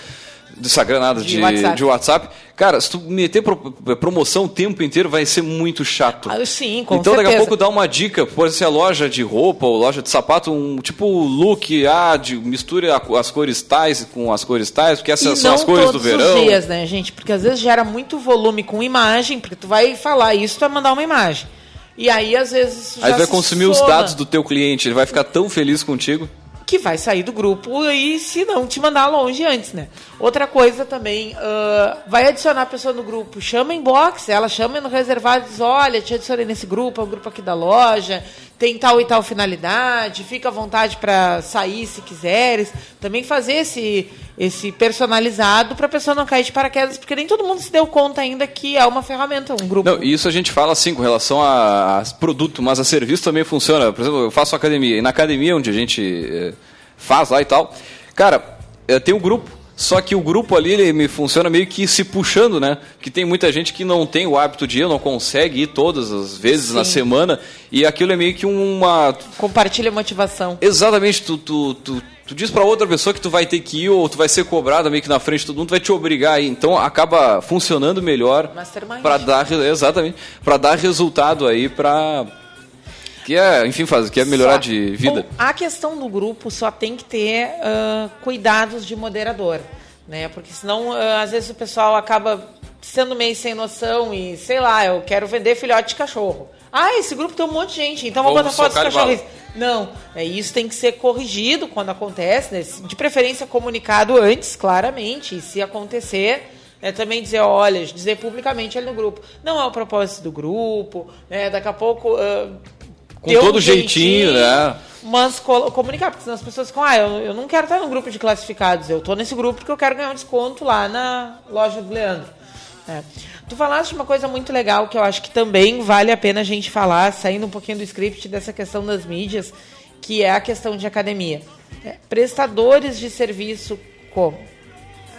de Instagram nada, De de, WhatsApp. de WhatsApp, cara, se tu meter pro- promoção o tempo inteiro vai ser muito chato. Ah, sim, com então daqui a certeza. pouco dá uma dica, por exemplo, a loja de roupa ou loja de sapato, um tipo look, ah, de, misture as cores tais com as cores tais, porque essas e são as cores do todos verão. os dias, né, gente? Porque às vezes gera muito volume com imagem, porque tu vai falar isso, tu vai mandar uma imagem. E aí, às vezes, Aí vai consumir os soma, dados do teu cliente, ele vai ficar tão feliz contigo. Que vai sair do grupo e se não te mandar longe antes, né? Outra coisa também, ah, vai adicionar a pessoa no grupo, chama inbox, ela chama no reservado e diz, olha, te adicionei nesse grupo, é o grupo aqui da loja, tem tal e tal finalidade, fica à vontade para sair se quiseres. Também fazer esse, esse personalizado para a pessoa não cair de paraquedas, porque nem todo mundo se deu conta ainda que é uma ferramenta, um grupo. Não, isso a gente fala assim com relação a, a produto, mas a serviço também funciona. Por exemplo, eu faço academia, e na academia onde a gente eh, faz lá e tal, cara, eh, tem um grupo. Só que o grupo ali, ele me funciona meio que se puxando, né? Que tem muita gente que não tem o hábito de ir, não consegue ir todas as vezes na Sim. semana. E aquilo é meio que uma. Compartilha motivação. Exatamente, tu, tu, tu, tu diz pra outra pessoa que tu vai ter que ir ou tu vai ser cobrada meio que na frente de todo mundo, vai te obrigar a ir. Então acaba funcionando melhor Mastermind. para dar exatamente, para dar resultado aí pra que é, enfim, faz, que é melhorar Só- de vida. Bom, a questão do grupo só tem que ter ah, cuidados de moderador, né? Porque senão, ah, às vezes, o pessoal acaba sendo meio sem noção e, sei lá, eu quero vender filhote de cachorro. Ah, esse grupo tem um monte de gente, então vou botar fotos de socar e cachorros. Não, é, isso tem que ser corrigido quando acontece, né? de preferência comunicado antes, claramente, e se acontecer, né, também dizer, olha, dizer publicamente ali no grupo, não é o propósito do grupo, né, daqui a pouco... ah, Com todo um jeitinho, né? Mas co- comunicar, porque senão as pessoas ficam, ah, eu, eu não quero estar no grupo de classificados, eu tô nesse grupo porque eu quero ganhar um desconto lá na loja do Leandro. É. Tu falaste uma coisa muito legal que eu acho que também vale a pena a gente falar, saindo um pouquinho do script dessa questão das mídias, que é a questão de academia. É, prestadores de serviço como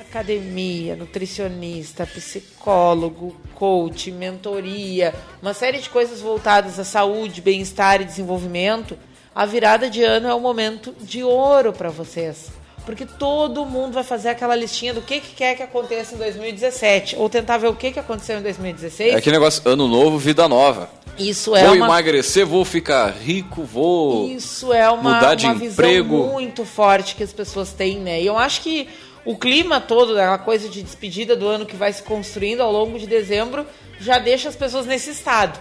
academia, nutricionista, psicólogo, coach, mentoria, uma série de coisas voltadas à saúde, bem-estar e desenvolvimento, a virada de ano é o momento de ouro para vocês. Porque todo mundo vai fazer aquela listinha do que, que quer que aconteça em 2017, ou tentar ver o que, que aconteceu em 2016. É aquele negócio, ano novo, vida nova. Isso é vou uma emagrecer, vou ficar rico, vou Isso é uma, mudar de uma emprego. visão muito forte que as pessoas têm, né? E eu acho que o clima todo, aquela coisa de despedida do ano que vai se construindo ao longo de dezembro, já deixa as pessoas nesse estado.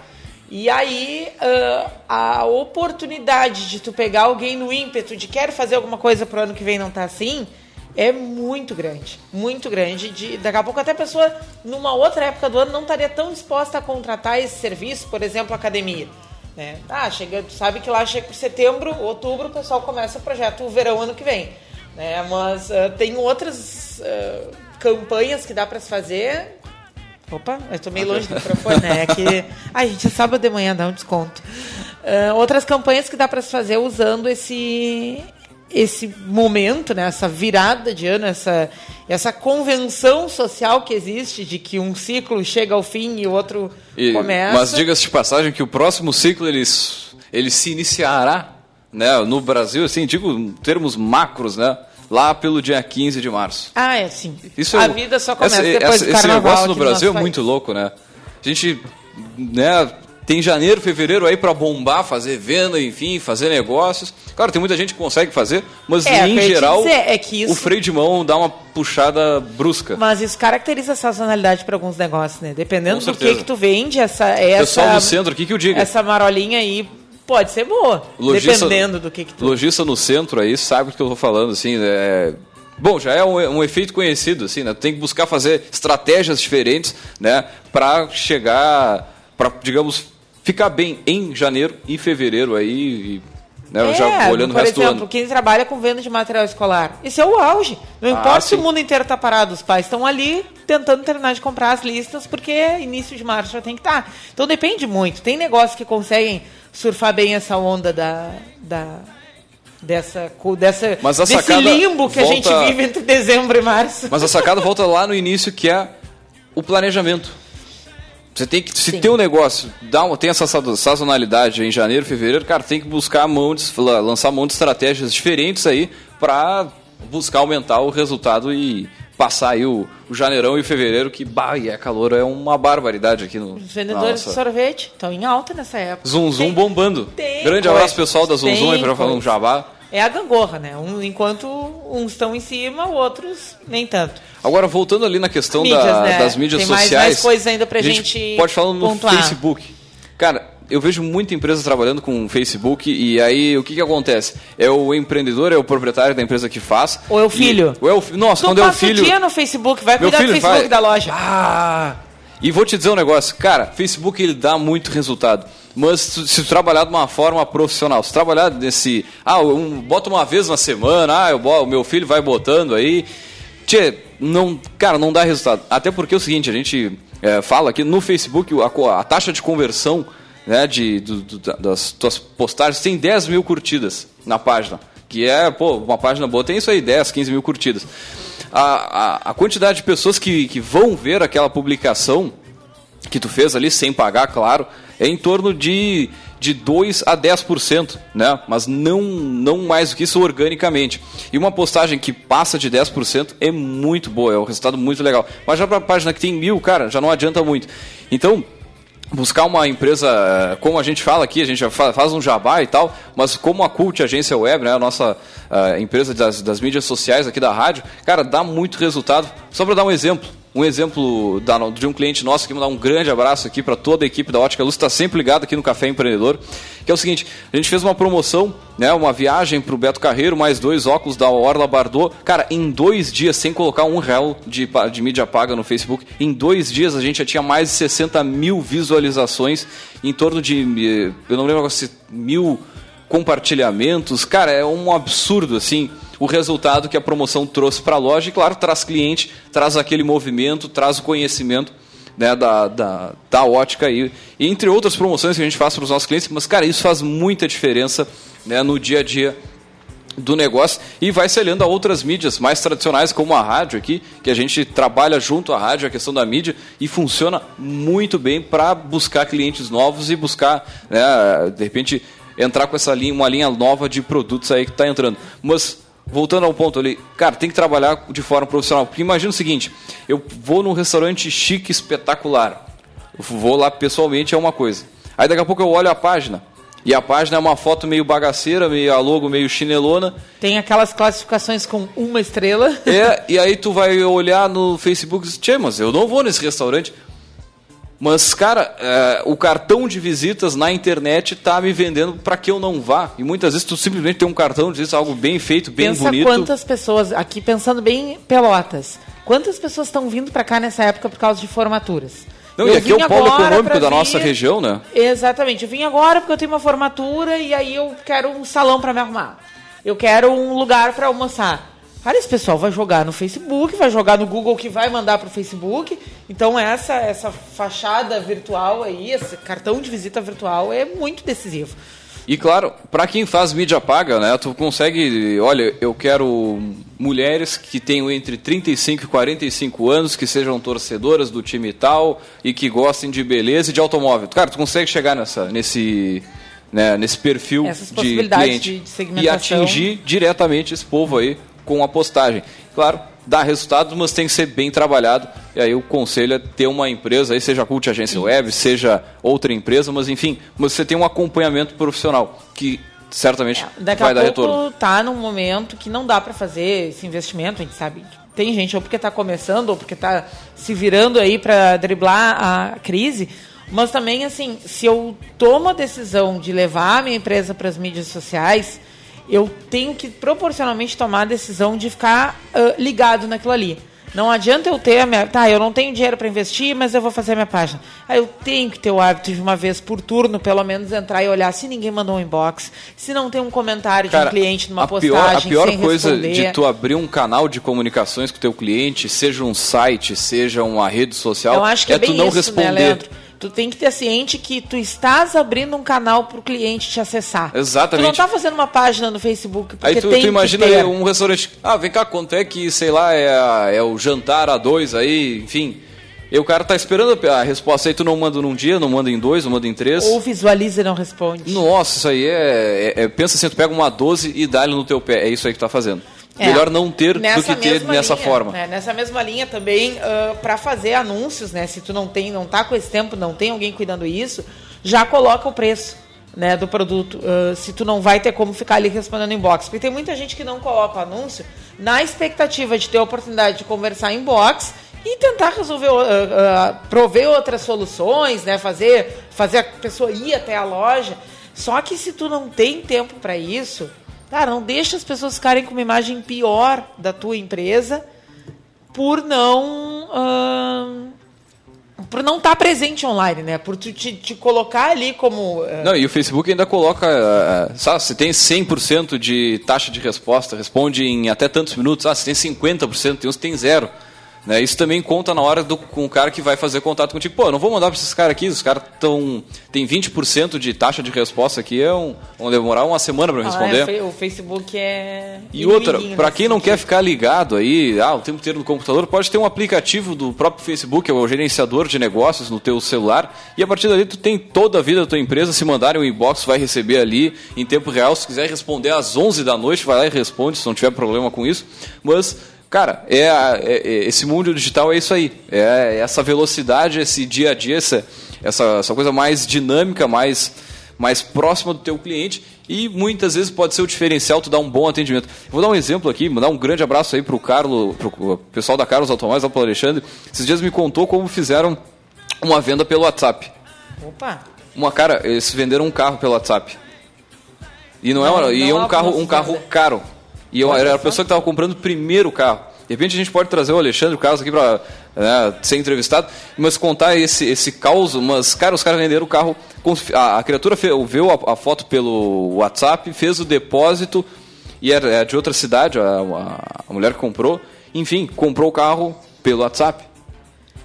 E aí, ah, a oportunidade de tu pegar alguém no ímpeto de quero fazer alguma coisa pro ano que vem não tá assim, é muito grande. Muito grande. De, daqui a pouco até a pessoa, numa outra época do ano, não estaria tão disposta a contratar esse serviço, por exemplo, academia. Né? Ah, chega, tu sabe que lá chega setembro, outubro, o pessoal começa o projeto o verão ano que vem. Né? Mas ah, tem outras ah, campanhas que dá para se fazer. Opa, eu tô meio longe do microfone, né? É que. Ai, gente, é sábado de manhã, dá um desconto. Ah, outras campanhas que dá para se fazer usando esse esse momento, né, essa virada de ano, essa, essa convenção social que existe de que um ciclo chega ao fim e o outro E- começa. Mas diga-se de passagem que o próximo ciclo ele, ele se iniciará né, no Brasil, assim, digo em termos macros, né? Lá pelo dia 15 de março. Ah, é sim. Isso a é- vida só começa essa- depois essa- do Esse carnaval. negócio no Brasil é nosso muito país. louco, né? A gente né, tem janeiro, fevereiro aí pra bombar, fazer venda, enfim, fazer negócios. Claro, tem muita gente que consegue fazer, mas É, em geral dizer é que isso- o freio de mão dá uma puxada brusca. Mas isso caracteriza a sazonalidade para alguns negócios, né? Dependendo do que, que tu vende, essa, Pessoal essa, no centro aqui que eu diga. essa marolinha aí pode ser boa. dependendo do que, que tu. Lojista no centro aí sabe do que eu tô falando, assim, é... Bom, já é um, um efeito conhecido, assim, né? Tem que buscar fazer estratégias diferentes, né? Para chegar, para digamos, ficar bem em janeiro e fevereiro aí. e Né? Eu já É, olhando o por resto do exemplo, quem trabalha com venda de material escolar. Isso é o auge. Não Ah, importa se o sim. mundo inteiro está parado, os pais estão ali tentando terminar de comprar as listas, porque início de março já tem que estar. Então depende muito. Tem negócios que conseguem surfar bem essa onda da. da dessa, dessa Mas a desse limbo que a gente volta- vive entre dezembro e março. Mas a sacada volta lá no início, que é o planejamento. Você tem que, se Sim. tem um negócio, dá uma, tem essa sa- sazonalidade em janeiro, fevereiro, cara, tem que buscar mão de, la- lançar mão de estratégias diferentes aí para buscar aumentar o resultado e passar aí o, o janeirão e o fevereiro, que bah, e é calor, é uma barbaridade aqui no. Os vendedores de sorvete estão em alta nessa época. Zum Zum Tem- bombando. tem Grande coisa, abraço pessoal da Zum Zum aí tem para falar um jabá. É a gangorra, né? Um, enquanto uns estão em cima, outros nem tanto. Agora, voltando ali na questão Mídias, da- né? das mídias Tem mais- sociais. mais coisas ainda pra a gente Pode falar no pontuar. Facebook. Cara, eu vejo muita empresa trabalhando com o Facebook e aí o que, que acontece? É o empreendedor, é o proprietário da empresa que faz. Ou é o filho? E- ou é o Nossa, Não quando é o filho. dia no Facebook, vai cuidar do Facebook vai. da loja. Ah! E vou te dizer um negócio, cara, Facebook ele dá muito resultado. Mas se tu trabalhar de uma forma profissional, se trabalhar nesse. Ah, um, bota uma vez na semana, ah, eu, o meu filho vai botando aí. Tchê, não, cara, não dá resultado. Até porque é o seguinte, a gente é, fala aqui no Facebook, a, a taxa de conversão né, de, do- do- da- das tuas postagens tem 10 mil curtidas na página. Que é, pô, uma página boa tem isso aí, 10, 15 mil curtidas. A, a, a quantidade de pessoas que, que vão ver aquela publicação que tu fez ali, sem pagar, claro, é em torno de, de 2 a 10%, né? Mas não, não mais do que isso organicamente. E uma postagem que passa de 10% é muito boa, é um resultado muito legal. Mas já para página que tem mil, cara, já não adianta muito. Então, buscar uma empresa, eh, como a gente fala aqui, a gente faz um jabá e tal, mas como a Cult Agência Web, né, a nossa eh, empresa das, das mídias sociais aqui da rádio, cara, dá muito resultado. Só para dar um exemplo, um exemplo da- de um cliente nosso, que mandar um grande abraço aqui para toda a equipe da Ótica Luz, está sempre ligado aqui no Café Empreendedor, que é o seguinte, a gente fez uma promoção, né, uma viagem para o Beto Carreiro, mais dois óculos da Orla Bardot, cara, em dois dias, sem colocar um real de, de mídia paga no Facebook, em dois dias a gente já tinha mais de 60 mil visualizações, em torno de, eh, eu não lembro se mil compartilhamentos, cara, é um absurdo assim o resultado que a promoção trouxe para a loja e claro traz cliente, traz aquele movimento, traz o conhecimento né, da, da, da ótica aí, e entre outras promoções que a gente faz para os nossos clientes, mas cara isso faz muita diferença né, no dia a dia do negócio e vai se aliando a outras mídias mais tradicionais como a rádio aqui, que a gente trabalha junto à rádio, a questão da mídia e funciona muito bem para buscar clientes novos e buscar, né, de repente, entrar com essa linha, uma linha nova de produtos aí que está entrando. Mas voltando ao ponto ali, cara, tem que trabalhar de forma profissional. Porque imagina o seguinte, eu vou num restaurante chique, espetacular. Eu vou lá pessoalmente é uma coisa. Aí daqui a pouco eu olho a página. E a página é uma foto meio bagaceira, meio a logo meio chinelona. Tem aquelas classificações com uma estrela. É, e aí tu vai olhar no Facebook e diz, Tchê, mas eu não vou nesse restaurante. Mas, cara, é, o cartão de visitas na internet tá me vendendo para que eu não vá. E muitas vezes tu simplesmente tem um cartão de visitas, algo bem feito, bem Pensa bonito. quantas pessoas, aqui pensando bem em Pelotas, quantas pessoas estão vindo para cá nessa época por causa de formaturas? Não, Eu e aqui é o polo econômico da vir- nossa região, né? Exatamente. Eu vim agora porque eu tenho uma formatura e aí eu quero um salão para me arrumar. Eu quero um lugar para almoçar. Cara, esse pessoal vai jogar no Facebook, vai jogar no Google que vai mandar para o Facebook. Então essa essa fachada virtual aí, esse cartão de visita virtual é muito decisivo. E claro, para quem faz mídia paga, né, tu consegue, olha, eu quero mulheres que tenham entre 35 e 45 anos, que sejam torcedoras do time tal e que gostem de beleza e de automóvel. Cara, tu consegue chegar nessa nesse né, nesse perfil de cliente de- de e atingir diretamente esse povo aí com a postagem. Claro, dá resultados, mas tem que ser bem trabalhado. E aí o conselho é ter uma empresa, aí seja a Cult Agência Web, seja outra empresa, mas enfim, você tem um acompanhamento profissional que certamente Daqui vai a dar pouco retorno. tá num momento que não dá para fazer esse investimento, a gente sabe. Tem gente ou porque tá começando ou porque tá se virando aí para driblar a crise, mas também assim, se eu tomo a decisão de levar a minha empresa para as mídias sociais, eu tenho que proporcionalmente tomar a decisão de ficar ah, ligado naquilo ali. Não adianta eu ter a minha. Tá, eu não tenho dinheiro para investir, mas eu vou fazer a minha página. Aí eu tenho que ter o hábito de uma vez por turno, pelo menos, entrar e olhar se ninguém mandou um inbox, se não tem um comentário de um cliente numa a postagem. pior, a pior coisa responder. de tu abrir um canal de comunicações com o teu cliente, seja um site, seja uma rede social, Eu acho que é, é, tu não isso, responder. né? Tu tem que ter ciente que tu estás abrindo um canal para o cliente te acessar. Exatamente. Tu não está fazendo uma página no Facebook porque Aí tu, tem tu imagina que ter. aí um restaurante. Ah, vem cá, quanto é que, sei lá, é, a- é o jantar a dois aí, enfim. E o cara tá esperando a a resposta aí, tu não manda num dia, não manda em dois, não manda em três. Ou visualiza e não responde. Nossa, isso aí é, é- é- Pensa assim, tu pega uma 12 e dá-lhe no teu pé. É isso aí que tu tá fazendo. É. Melhor não ter do Nessa que ter nessa linha, forma. né, nessa mesma linha também, para fazer anúncios, né? Se tu não tem, não tá com esse tempo, não tem alguém cuidando isso, já coloca o preço. Né, do produto, ah, se tu não vai ter como ficar ali respondendo inbox. Porque tem muita gente que não coloca o anúncio na expectativa de ter a oportunidade de conversar em inbox e tentar resolver, ah, ah, prover outras soluções, né, fazer, fazer a pessoa ir até a loja. Só que se tu não tem tempo para isso, cara, não deixa as pessoas ficarem com uma imagem pior da tua empresa por não ahn, por não estar presente online, né? Por te, te colocar ali como ah, Não, e o Facebook ainda coloca, ah, sabe, se tem 100% de taxa de resposta, responde em até tantos minutos, ah, se tem 50%, tem uns que tem zero. Né? Isso também conta na hora do, com o cara que vai fazer contato contigo. Pô, eu não vou mandar para esses caras aqui, os caras estão. tem 20% de taxa de resposta aqui, é um, vão demorar uma semana para ah, responder. é, o Facebook é E outra, para quem não quer ficar ligado aí, ah, o tempo inteiro no computador, pode ter um aplicativo do próprio Facebook, é o gerenciador de negócios no teu celular, e a partir dali tu tem toda a vida da tua empresa, se mandarem um inbox, vai receber ali em tempo real, se quiser responder às 11 da noite, vai lá e responde, se não tiver problema com isso, mas... Cara, é, a- é- é- esse mundo digital é isso aí. É essa velocidade, esse dia a dia, essa, essa, coisa mais dinâmica, mais, mais próxima do teu cliente e muitas vezes pode ser o diferencial tu dar um bom atendimento. Vou dar um exemplo aqui, mandar um grande abraço aí pro Carlos, pro pessoal da Carlos Automóveis, lá pro Alexandre. Esses dias me contou como fizeram uma venda pelo WhatsApp. Opa, Uma cara, eles venderam um carro pelo WhatsApp. E não, é Não, uma, e é não um carro, um carro caro. E eu, era a pessoa que estava comprando o primeiro carro. De repente a gente pode trazer o Alexandre o Carlos aqui para ser entrevistado, mas contar esse, esse caos. Mas, cara, os caras venderam o carro. A, a criatura viu a, a foto pelo WhatsApp, fez o depósito e era, é de outra cidade, a, a- a mulher que comprou. Enfim, comprou o carro pelo WhatsApp.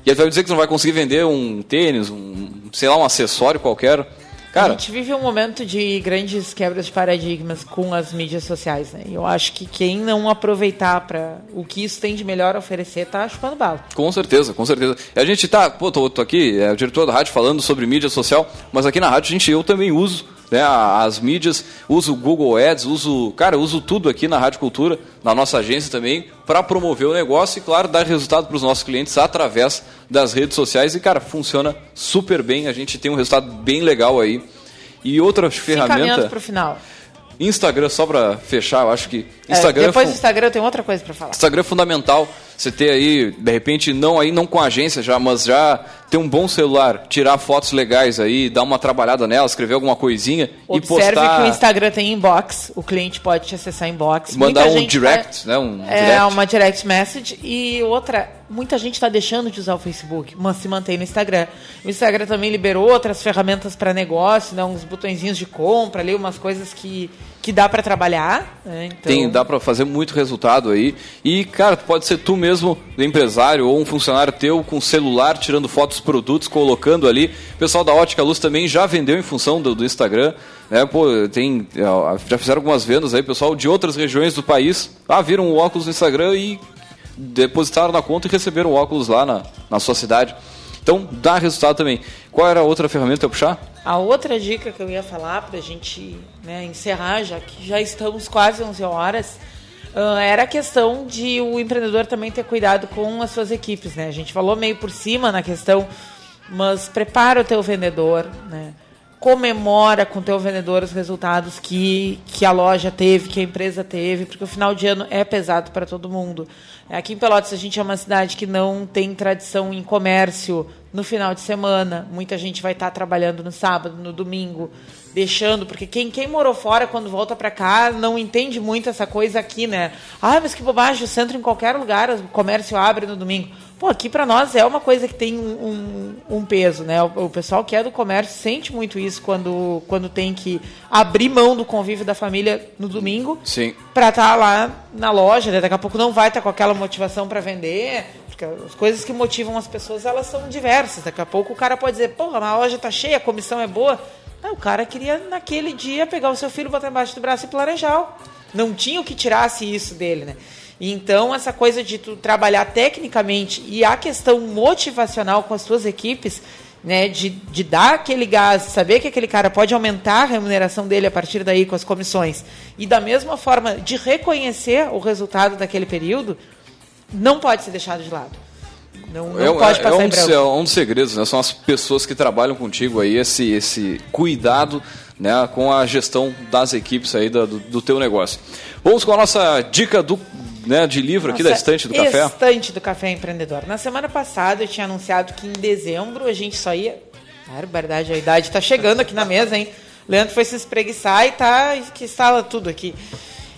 E aí tu vai dizer que não vai conseguir vender um tênis, um, sei lá, um acessório qualquer. A Cara, gente vive um momento de grandes quebras de paradigmas com as mídias sociais, né? E eu acho que quem não aproveitar para o que isso tem de melhor a oferecer tá chupando bala. Com certeza, com certeza. A gente tá, pô, tô, tô aqui, é o diretor da rádio falando sobre mídia social, mas aqui na rádio a gente, eu também uso né, as mídias, uso o Google Ads, uso, cara, uso tudo aqui na Rádio Cultura, na nossa agência também, para promover o negócio e, claro, dar resultado para os nossos clientes através das redes sociais. E, cara, funciona super bem, a gente tem um resultado bem legal aí. E outra Se ferramenta, para o final. Instagram, só para fechar, eu acho que É, Instagram depois fu- do Instagram eu tenho outra coisa para falar. Instagram é fundamental. Você ter aí, de repente, não aí não com agência já, mas já ter um bom celular, tirar fotos legais aí, dar uma trabalhada nela, escrever alguma coisinha e Observe postar. que o Instagram tem inbox, o cliente pode te acessar inbox. Mandar Muita um gente direct, tá- né? Um é, direct. uma direct message. E outra, muita gente está deixando de usar o Facebook, mas se mantém no Instagram. O Instagram também liberou outras ferramentas para negócio, né? uns botõezinhos de compra ali, umas coisas que, que dá para trabalhar. né? Então, Tem, dá pra fazer muito resultado aí. E, cara, pode ser tu mesmo, empresário ou um funcionário teu com celular tirando fotos dos produtos, colocando ali. O pessoal da Ótica Luz também já vendeu em função do, do Instagram. Né? Pô, tem, ó, já fizeram algumas vendas aí, pessoal de outras regiões do país. Ah, viram o óculos no Instagram e depositaram na conta e receberam o óculos lá na, na sua cidade. Então, dá resultado também. Qual era a outra ferramenta eu puxar? A outra dica que eu ia falar para a gente né, encerrar, já que já estamos quase 11 horas, ah, era a questão de o empreendedor também ter cuidado com as suas equipes. Né? A gente falou meio por cima na questão, mas prepara o teu vendedor, né? Comemora com o teu vendedor os resultados que, que a loja teve, que a empresa teve, porque o final de ano é pesado para todo mundo. Aqui em Pelotas a gente é uma cidade que não tem tradição em comércio no final de semana. Muita gente vai estar trabalhando no sábado, no domingo, deixando, porque quem, quem morou fora quando volta para cá não entende muito essa coisa aqui, né? Ah, mas que bobagem, o centro em qualquer lugar, o comércio abre no domingo. Pô, aqui para nós é uma coisa que tem um, um, um peso, né? O, o, pessoal que é do comércio sente muito isso quando, quando tem que abrir mão do convívio da família no domingo Sim. para estar tá lá na loja, né? Daqui a pouco não vai estar tá com aquela motivação para vender, porque as coisas que motivam as pessoas, elas são diversas. Daqui a pouco o cara pode dizer, porra, a loja tá cheia, a comissão é boa. Não, o cara queria, naquele dia, pegar o seu filho, botar embaixo do braço e planejar. Não tinha o que tirasse isso dele, né? Então, essa coisa de tu trabalhar tecnicamente e a questão motivacional com as tuas equipes, né, de, de dar aquele gás, saber que aquele cara pode aumentar a remuneração dele a partir daí com as comissões, e da mesma forma de reconhecer o resultado daquele período, não pode ser deixado de lado. Não, não é, pode é, passar é um, em dos, é um dos segredos, né? São as pessoas que trabalham contigo aí, esse, esse cuidado né, com a gestão das equipes aí do, do teu negócio. Vamos com a nossa dica do, né, de livro aqui da Nossa, estante do café. Estante do Café Empreendedor. Na semana passada eu tinha anunciado que em dezembro a gente só ia. Barbaridade, a idade está chegando aqui na mesa, hein? Leandro foi se espreguiçar e tá que instala tudo aqui.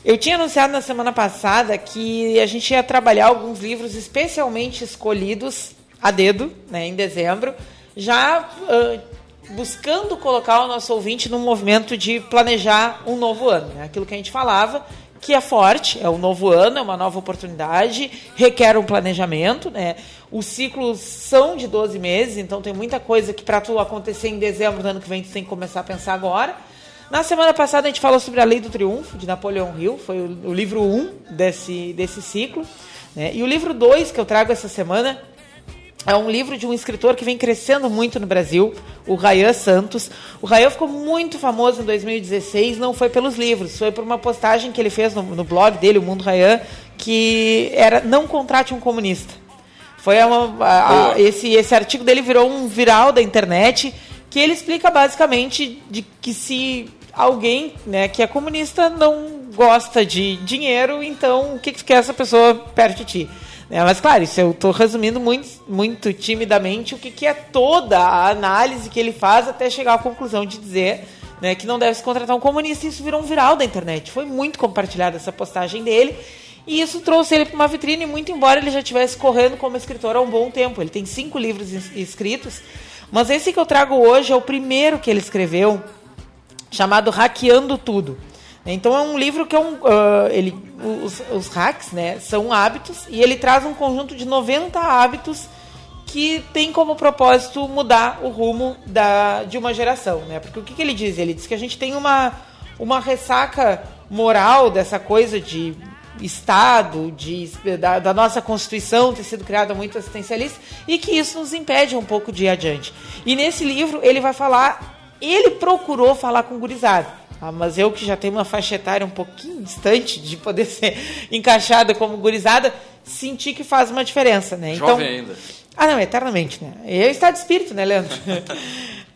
Eu tinha anunciado na semana passada que a gente ia trabalhar alguns livros especialmente escolhidos a dedo, né, em dezembro, já uh, buscando colocar o nosso ouvinte num movimento de planejar um novo ano. Né? Aquilo que a gente falava, que é forte, é um novo ano, é uma nova oportunidade, requer um planejamento, né? Os ciclos são de 12 meses, então tem muita coisa que para tu acontecer em dezembro do ano que vem tu tem que começar a pensar agora. Na semana passada a gente falou sobre a Lei do Triunfo, de Napoleão Hill, foi o, livro 1 um desse, desse ciclo. Né? E o livro 2 que eu trago essa semana é um livro de um escritor que vem crescendo muito no Brasil, o Rayan Santos. O Rayan ficou muito famoso em 2016, não foi pelos livros, foi por uma postagem que ele fez no, no blog dele, o Mundo Rayan, que era Não Contrate um Comunista. Foi uma, a, a, esse, esse artigo dele virou um viral da internet, que ele explica basicamente de que se alguém né, que é comunista não gosta de dinheiro, então o que, que quer essa pessoa perto de ti? É, mas, claro, isso eu estou resumindo muito, muito timidamente o que, que é toda a análise que ele faz até chegar à conclusão de dizer né, que não deve se contratar um comunista. Isso virou um viral da internet. Foi muito compartilhada essa postagem dele. E isso trouxe ele para uma vitrine, muito embora ele já estivesse correndo como escritor há um bom tempo. Ele tem cinco livros escritos. Mas esse que eu trago hoje é o primeiro que ele escreveu, chamado Hackeando Tudo. Então é um livro que é um, uh, ele, os, os hacks né, são hábitos e ele traz um conjunto de 90 hábitos que tem como propósito mudar o rumo da, de uma geração. Né? Porque o que, que ele diz? Ele diz que a gente tem uma, uma ressaca moral dessa coisa de Estado, de, da, da, nossa Constituição ter sido criada muito assistencialista e que isso nos impede um pouco de ir adiante. E nesse livro ele vai falar, ele procurou falar com gurizada. Ah, mas eu que já tenho uma faixa etária um pouquinho distante de poder ser encaixada como gurizada, senti que faz uma diferença, né? Jovem ainda. Ah, não, eternamente, né? É o estado de espírito, né, Leandro? uh,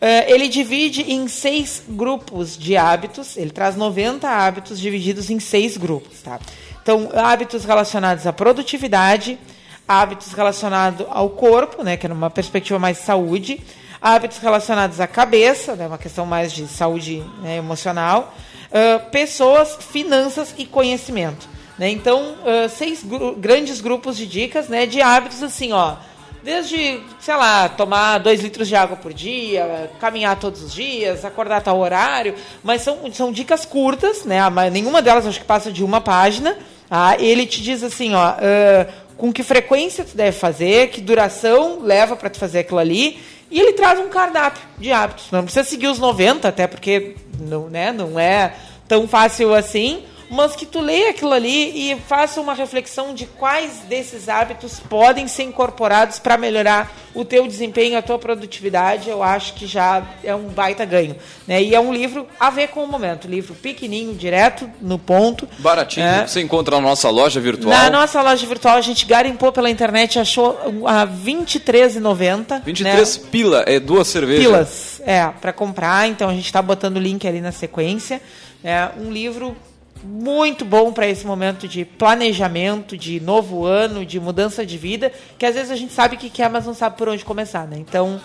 ele divide em seis grupos de hábitos, ele traz 90 hábitos divididos em seis grupos, tá? Então, hábitos relacionados à produtividade, hábitos relacionados ao corpo, né, que é numa perspectiva mais de saúde, hábitos relacionados à cabeça, né, uma questão mais de saúde né, emocional, uh, pessoas, finanças e conhecimento. Né? Então, uh, seis gru grandes grupos de dicas né, de hábitos assim, ó. Desde, sei lá, tomar dois litros de água por dia, caminhar todos os dias, acordar a tal horário, mas são, são dicas curtas, né? Nenhuma delas acho que passa de uma página. Tá? Ele te diz assim, ó, uh, com que frequência tu deve fazer, que duração leva para tu fazer aquilo ali e ele traz um cardápio de hábitos. Não precisa seguir os 90, até porque não, né, não é tão fácil assim, mas que tu leia aquilo ali e faça uma reflexão de quais desses hábitos podem ser incorporados para melhorar o teu desempenho, a tua produtividade, eu acho que já é um baita ganho. Né? E é um livro a ver com o momento, livro pequenininho, direto, no ponto. Baratinho, É. você encontra na nossa loja virtual. Na nossa loja virtual, a gente garimpou pela internet, achou a R$ 23,90. 23 pila, é duas cervejas. Pilas. É, para comprar, então a gente está botando o link ali na sequência. É um livro muito bom para esse momento de planejamento, de novo ano, de mudança de vida, que às vezes a gente sabe o que quer, mas não sabe por onde começar, né? Então,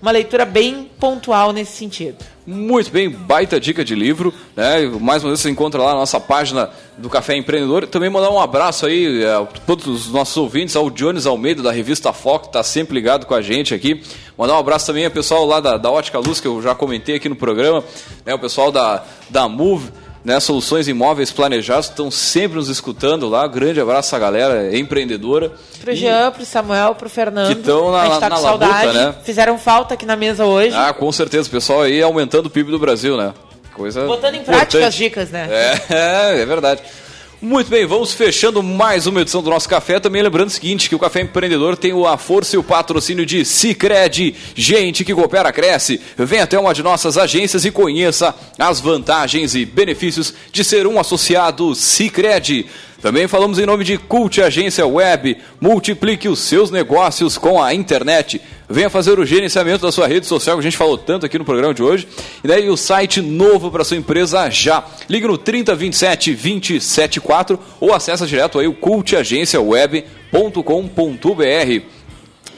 uma leitura bem pontual nesse sentido. Muito bem, baita dica de livro, né? Mais uma vez você encontra lá na nossa página do Café Empreendedor. Também mandar um abraço aí é, a todos os nossos ouvintes, ao Jones Almeida da revista Foco, que está sempre ligado com a gente aqui. Mandar um abraço também ao pessoal lá da, da Ótica Luz, que eu já comentei aqui no programa, né? O pessoal da, da Move. Né, soluções imóveis planejados estão sempre nos escutando lá. Grande abraço à galera empreendedora. Pro Jean, pro Samuel, pro Fernando. Que tão na- a gente tá na com labuta, saudade. né? Fizeram falta aqui na mesa hoje. Ah, com certeza, o pessoal aí aumentando o PIB do Brasil, né? Coisa Botando em prática importante. as dicas, né? É, é verdade. Muito bem, vamos fechando mais uma edição do nosso café. Também lembrando o seguinte, que o Café Empreendedor tem a força e o patrocínio de Cicred. Gente que coopera, cresce. Venha até uma de nossas agências e conheça as vantagens e benefícios de ser um associado Cicred. Também falamos em nome de Cult Agência Web. Multiplique os seus negócios com a internet. Venha fazer o gerenciamento da sua rede social, que a gente falou tanto aqui no programa de hoje. E daí o site novo para sua empresa já. Ligue no 3027 274 ou acessa direto aí o cultagenciaweb.com.br.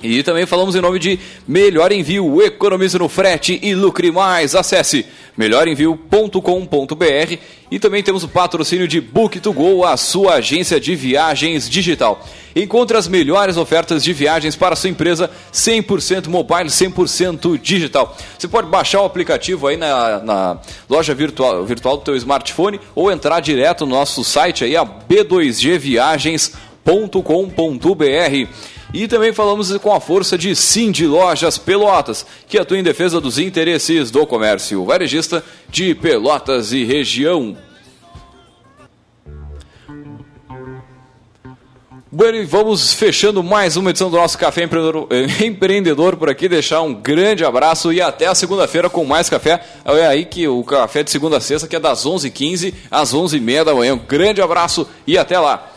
E também falamos em nome de Melhor Envio, economize no frete e lucre mais. Acesse melhorenvio.com.br e também temos o patrocínio de Book2Go, a sua agência de viagens digital. Encontre as melhores ofertas de viagens para sua empresa 100% mobile, 100% digital. Você pode baixar o aplicativo aí na, na loja virtual, virtual do teu smartphone ou entrar direto no nosso site aí, a b2gviagens.com.br. E também falamos com a força de Cindy Lojas Pelotas, que atua em defesa dos interesses do comércio varejista de Pelotas e região. Bueno, e vamos fechando mais uma edição do nosso Café Empreendedor, eh, Empreendedor por aqui. Deixar um grande abraço e até a segunda-feira com mais café. É aí que o café de segunda a sexta, que é das 11h15 às 11h30 da manhã. Um grande abraço e até lá.